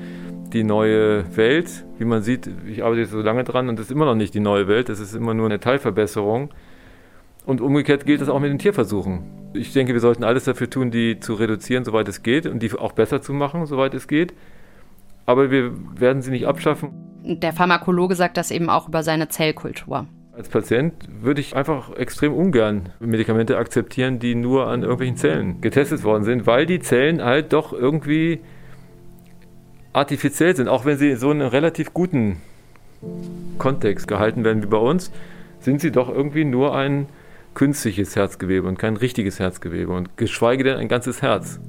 die neue Welt. Wie man sieht, ich arbeite jetzt so lange dran und das ist immer noch nicht die neue Welt, das ist immer nur eine Teilverbesserung. Und umgekehrt gilt das auch mit den Tierversuchen. Ich denke, wir sollten alles dafür tun, die zu reduzieren, soweit es geht, und die auch besser zu machen, soweit es geht. Aber wir werden sie nicht abschaffen. Der Pharmakologe sagt das eben auch über seine Zellkultur. Als Patient würde ich einfach extrem ungern Medikamente akzeptieren, die nur an irgendwelchen Zellen getestet worden sind, weil die Zellen halt doch irgendwie artifiziell sind, auch wenn sie in so einem relativ guten Kontext gehalten werden wie bei uns, sind sie doch irgendwie nur ein künstliches Herzgewebe und kein richtiges Herzgewebe und geschweige denn ein ganzes Herz.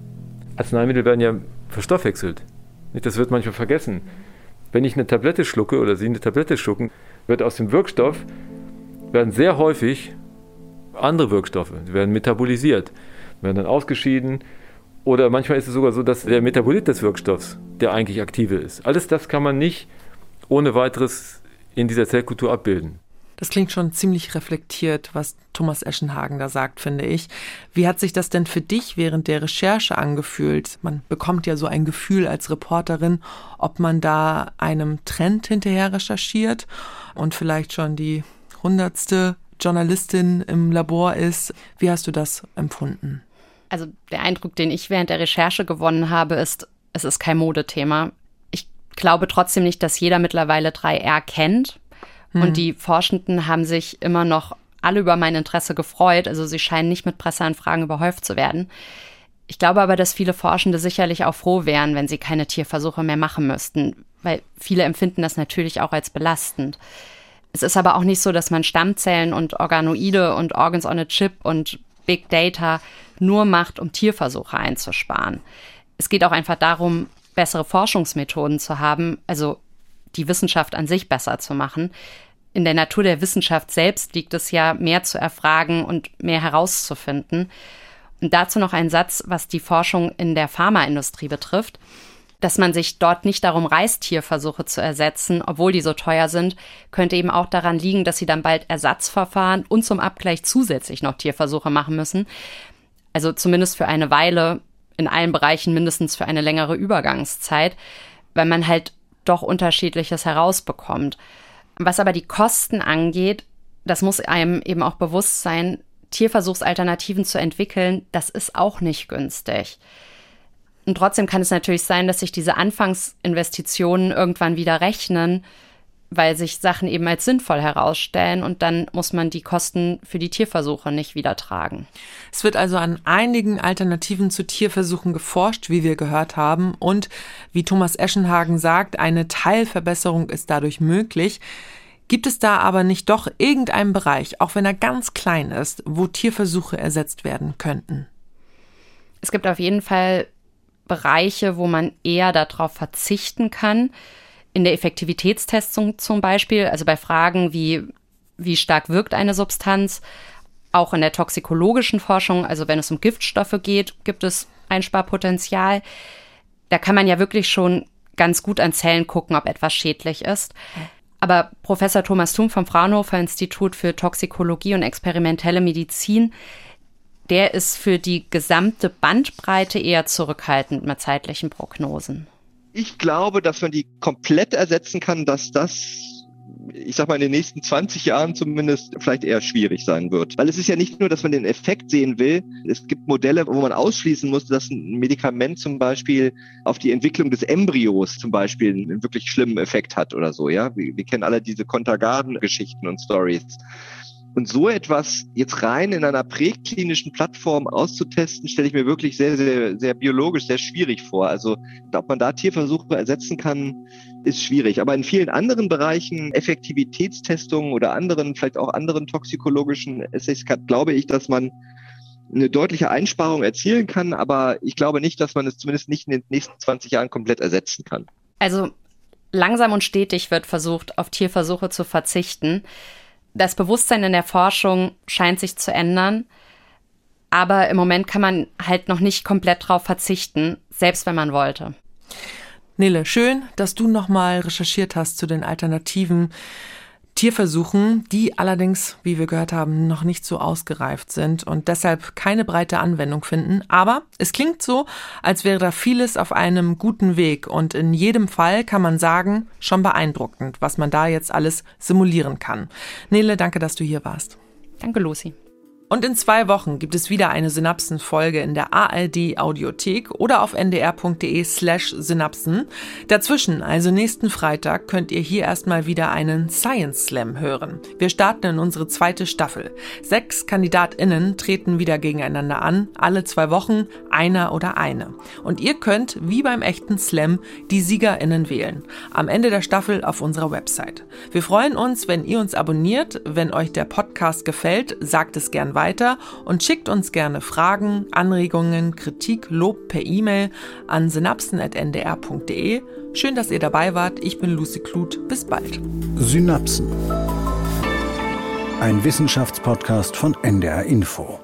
Arzneimittel werden ja verstoffwechselt. Das wird manchmal vergessen. Wenn ich eine Tablette schlucke oder Sie eine Tablette schlucken, wird aus dem Wirkstoff werden sehr häufig andere Wirkstoffe, die werden metabolisiert, werden dann ausgeschieden. Oder manchmal ist es sogar so, dass der Metabolit des Wirkstoffs der eigentlich aktive ist. Alles das kann man nicht ohne weiteres in dieser Zellkultur abbilden. Das klingt schon ziemlich reflektiert, was Thomas Eschenhagen da sagt, finde ich. Wie hat sich das denn für dich während der Recherche angefühlt? Man bekommt ja so ein Gefühl als Reporterin, ob man da einem Trend hinterher recherchiert und vielleicht schon die hundertste Journalistin im Labor ist. Wie hast du das empfunden? Also der Eindruck, den ich während der Recherche gewonnen habe, ist, es ist kein Modethema. Ich glaube trotzdem nicht, dass jeder mittlerweile 3R kennt. Hm. Und die Forschenden haben sich immer noch alle über mein Interesse gefreut. Also sie scheinen nicht mit Presseanfragen überhäuft zu werden. Ich glaube aber, dass viele Forschende sicherlich auch froh wären, wenn sie keine Tierversuche mehr machen müssten, weil viele empfinden das natürlich auch als belastend. Es ist aber auch nicht so, dass man Stammzellen und Organoide und Organs on a Chip und Big Data nur macht, um Tierversuche einzusparen. Es geht auch einfach darum, bessere Forschungsmethoden zu haben, also die Wissenschaft an sich besser zu machen. In der Natur der Wissenschaft selbst liegt es ja, mehr zu erfragen und mehr herauszufinden. Und dazu noch ein Satz, was die Forschung in der Pharmaindustrie betrifft dass man sich dort nicht darum reißt, Tierversuche zu ersetzen, obwohl die so teuer sind, könnte eben auch daran liegen, dass sie dann bald Ersatzverfahren und zum Abgleich zusätzlich noch Tierversuche machen müssen. Also zumindest für eine Weile, in allen Bereichen mindestens für eine längere Übergangszeit, weil man halt doch unterschiedliches herausbekommt. Was aber die Kosten angeht, das muss einem eben auch bewusst sein, Tierversuchsalternativen zu entwickeln, das ist auch nicht günstig. Und trotzdem kann es natürlich sein, dass sich diese Anfangsinvestitionen irgendwann wieder rechnen, weil sich Sachen eben als sinnvoll herausstellen und dann muss man die Kosten für die Tierversuche nicht wieder tragen. Es wird also an einigen Alternativen zu Tierversuchen geforscht, wie wir gehört haben. Und wie Thomas Eschenhagen sagt, eine Teilverbesserung ist dadurch möglich. Gibt es da aber nicht doch irgendeinen Bereich, auch wenn er ganz klein ist, wo Tierversuche ersetzt werden könnten? Es gibt auf jeden Fall Bereiche, wo man eher darauf verzichten kann. In der Effektivitätstestung zum Beispiel, also bei Fragen wie, wie stark wirkt eine Substanz, auch in der toxikologischen Forschung, also wenn es um Giftstoffe geht, gibt es Einsparpotenzial. Da kann man ja wirklich schon ganz gut an Zellen gucken, ob etwas schädlich ist. Aber Professor Thomas Thum vom Fraunhofer Institut für Toxikologie und experimentelle Medizin der ist für die gesamte Bandbreite eher zurückhaltend mit zeitlichen Prognosen. Ich glaube, dass man die komplett ersetzen kann, dass das ich sag mal, in den nächsten 20 Jahren zumindest vielleicht eher schwierig sein wird. Weil es ist ja nicht nur, dass man den Effekt sehen will. Es gibt Modelle, wo man ausschließen muss, dass ein Medikament zum Beispiel auf die Entwicklung des Embryos zum Beispiel einen wirklich schlimmen Effekt hat oder so, ja. Wir, wir kennen alle diese Kontergan-Geschichten und Stories. Und so etwas jetzt rein in einer präklinischen Plattform auszutesten, stelle ich mir wirklich sehr, sehr, sehr biologisch, sehr schwierig vor. Also ob man da Tierversuche ersetzen kann, ist schwierig. Aber in vielen anderen Bereichen, Effektivitätstestungen oder anderen, vielleicht auch anderen toxikologischen Essays, glaube ich, dass man eine deutliche Einsparung erzielen kann, aber ich glaube nicht, dass man es zumindest nicht in den nächsten 20 Jahren komplett ersetzen kann. Also langsam und stetig wird versucht, auf Tierversuche zu verzichten das Bewusstsein in der Forschung scheint sich zu ändern. Aber im Moment kann man halt noch nicht komplett drauf verzichten, selbst wenn man wollte. Nele, schön, dass du nochmal recherchiert hast zu den Alternativen. Tierversuchen, die allerdings, wie wir gehört haben, noch nicht so ausgereift sind und deshalb keine breite Anwendung finden. Aber es klingt so, als wäre da vieles auf einem guten Weg und in jedem Fall kann man sagen, schon beeindruckend, was man da jetzt alles simulieren kann. Nele, danke, dass du hier warst. Danke, Lucy. Und in zwei Wochen gibt es wieder eine Synapsen-Folge in der ARD Audiothek oder auf ndr.de slash Synapsen. Dazwischen, also nächsten Freitag, könnt ihr hier erstmal wieder einen Science Slam hören. Wir starten in unsere zweite Staffel. Sechs KandidatInnen treten wieder gegeneinander an, alle zwei Wochen, einer oder eine. Und ihr könnt, wie beim echten Slam, die SiegerInnen wählen. Am Ende der Staffel auf unserer Website. Wir freuen uns, wenn ihr uns abonniert. Wenn euch der Podcast gefällt, sagt es gern weiter und schickt uns gerne Fragen, Anregungen, Kritik, Lob per E-Mail an synapsen.ndr.de. Schön, dass ihr dabei wart. Ich bin Lucy Kluth. Bis bald. Synapsen. Ein Wissenschaftspodcast von NDR Info.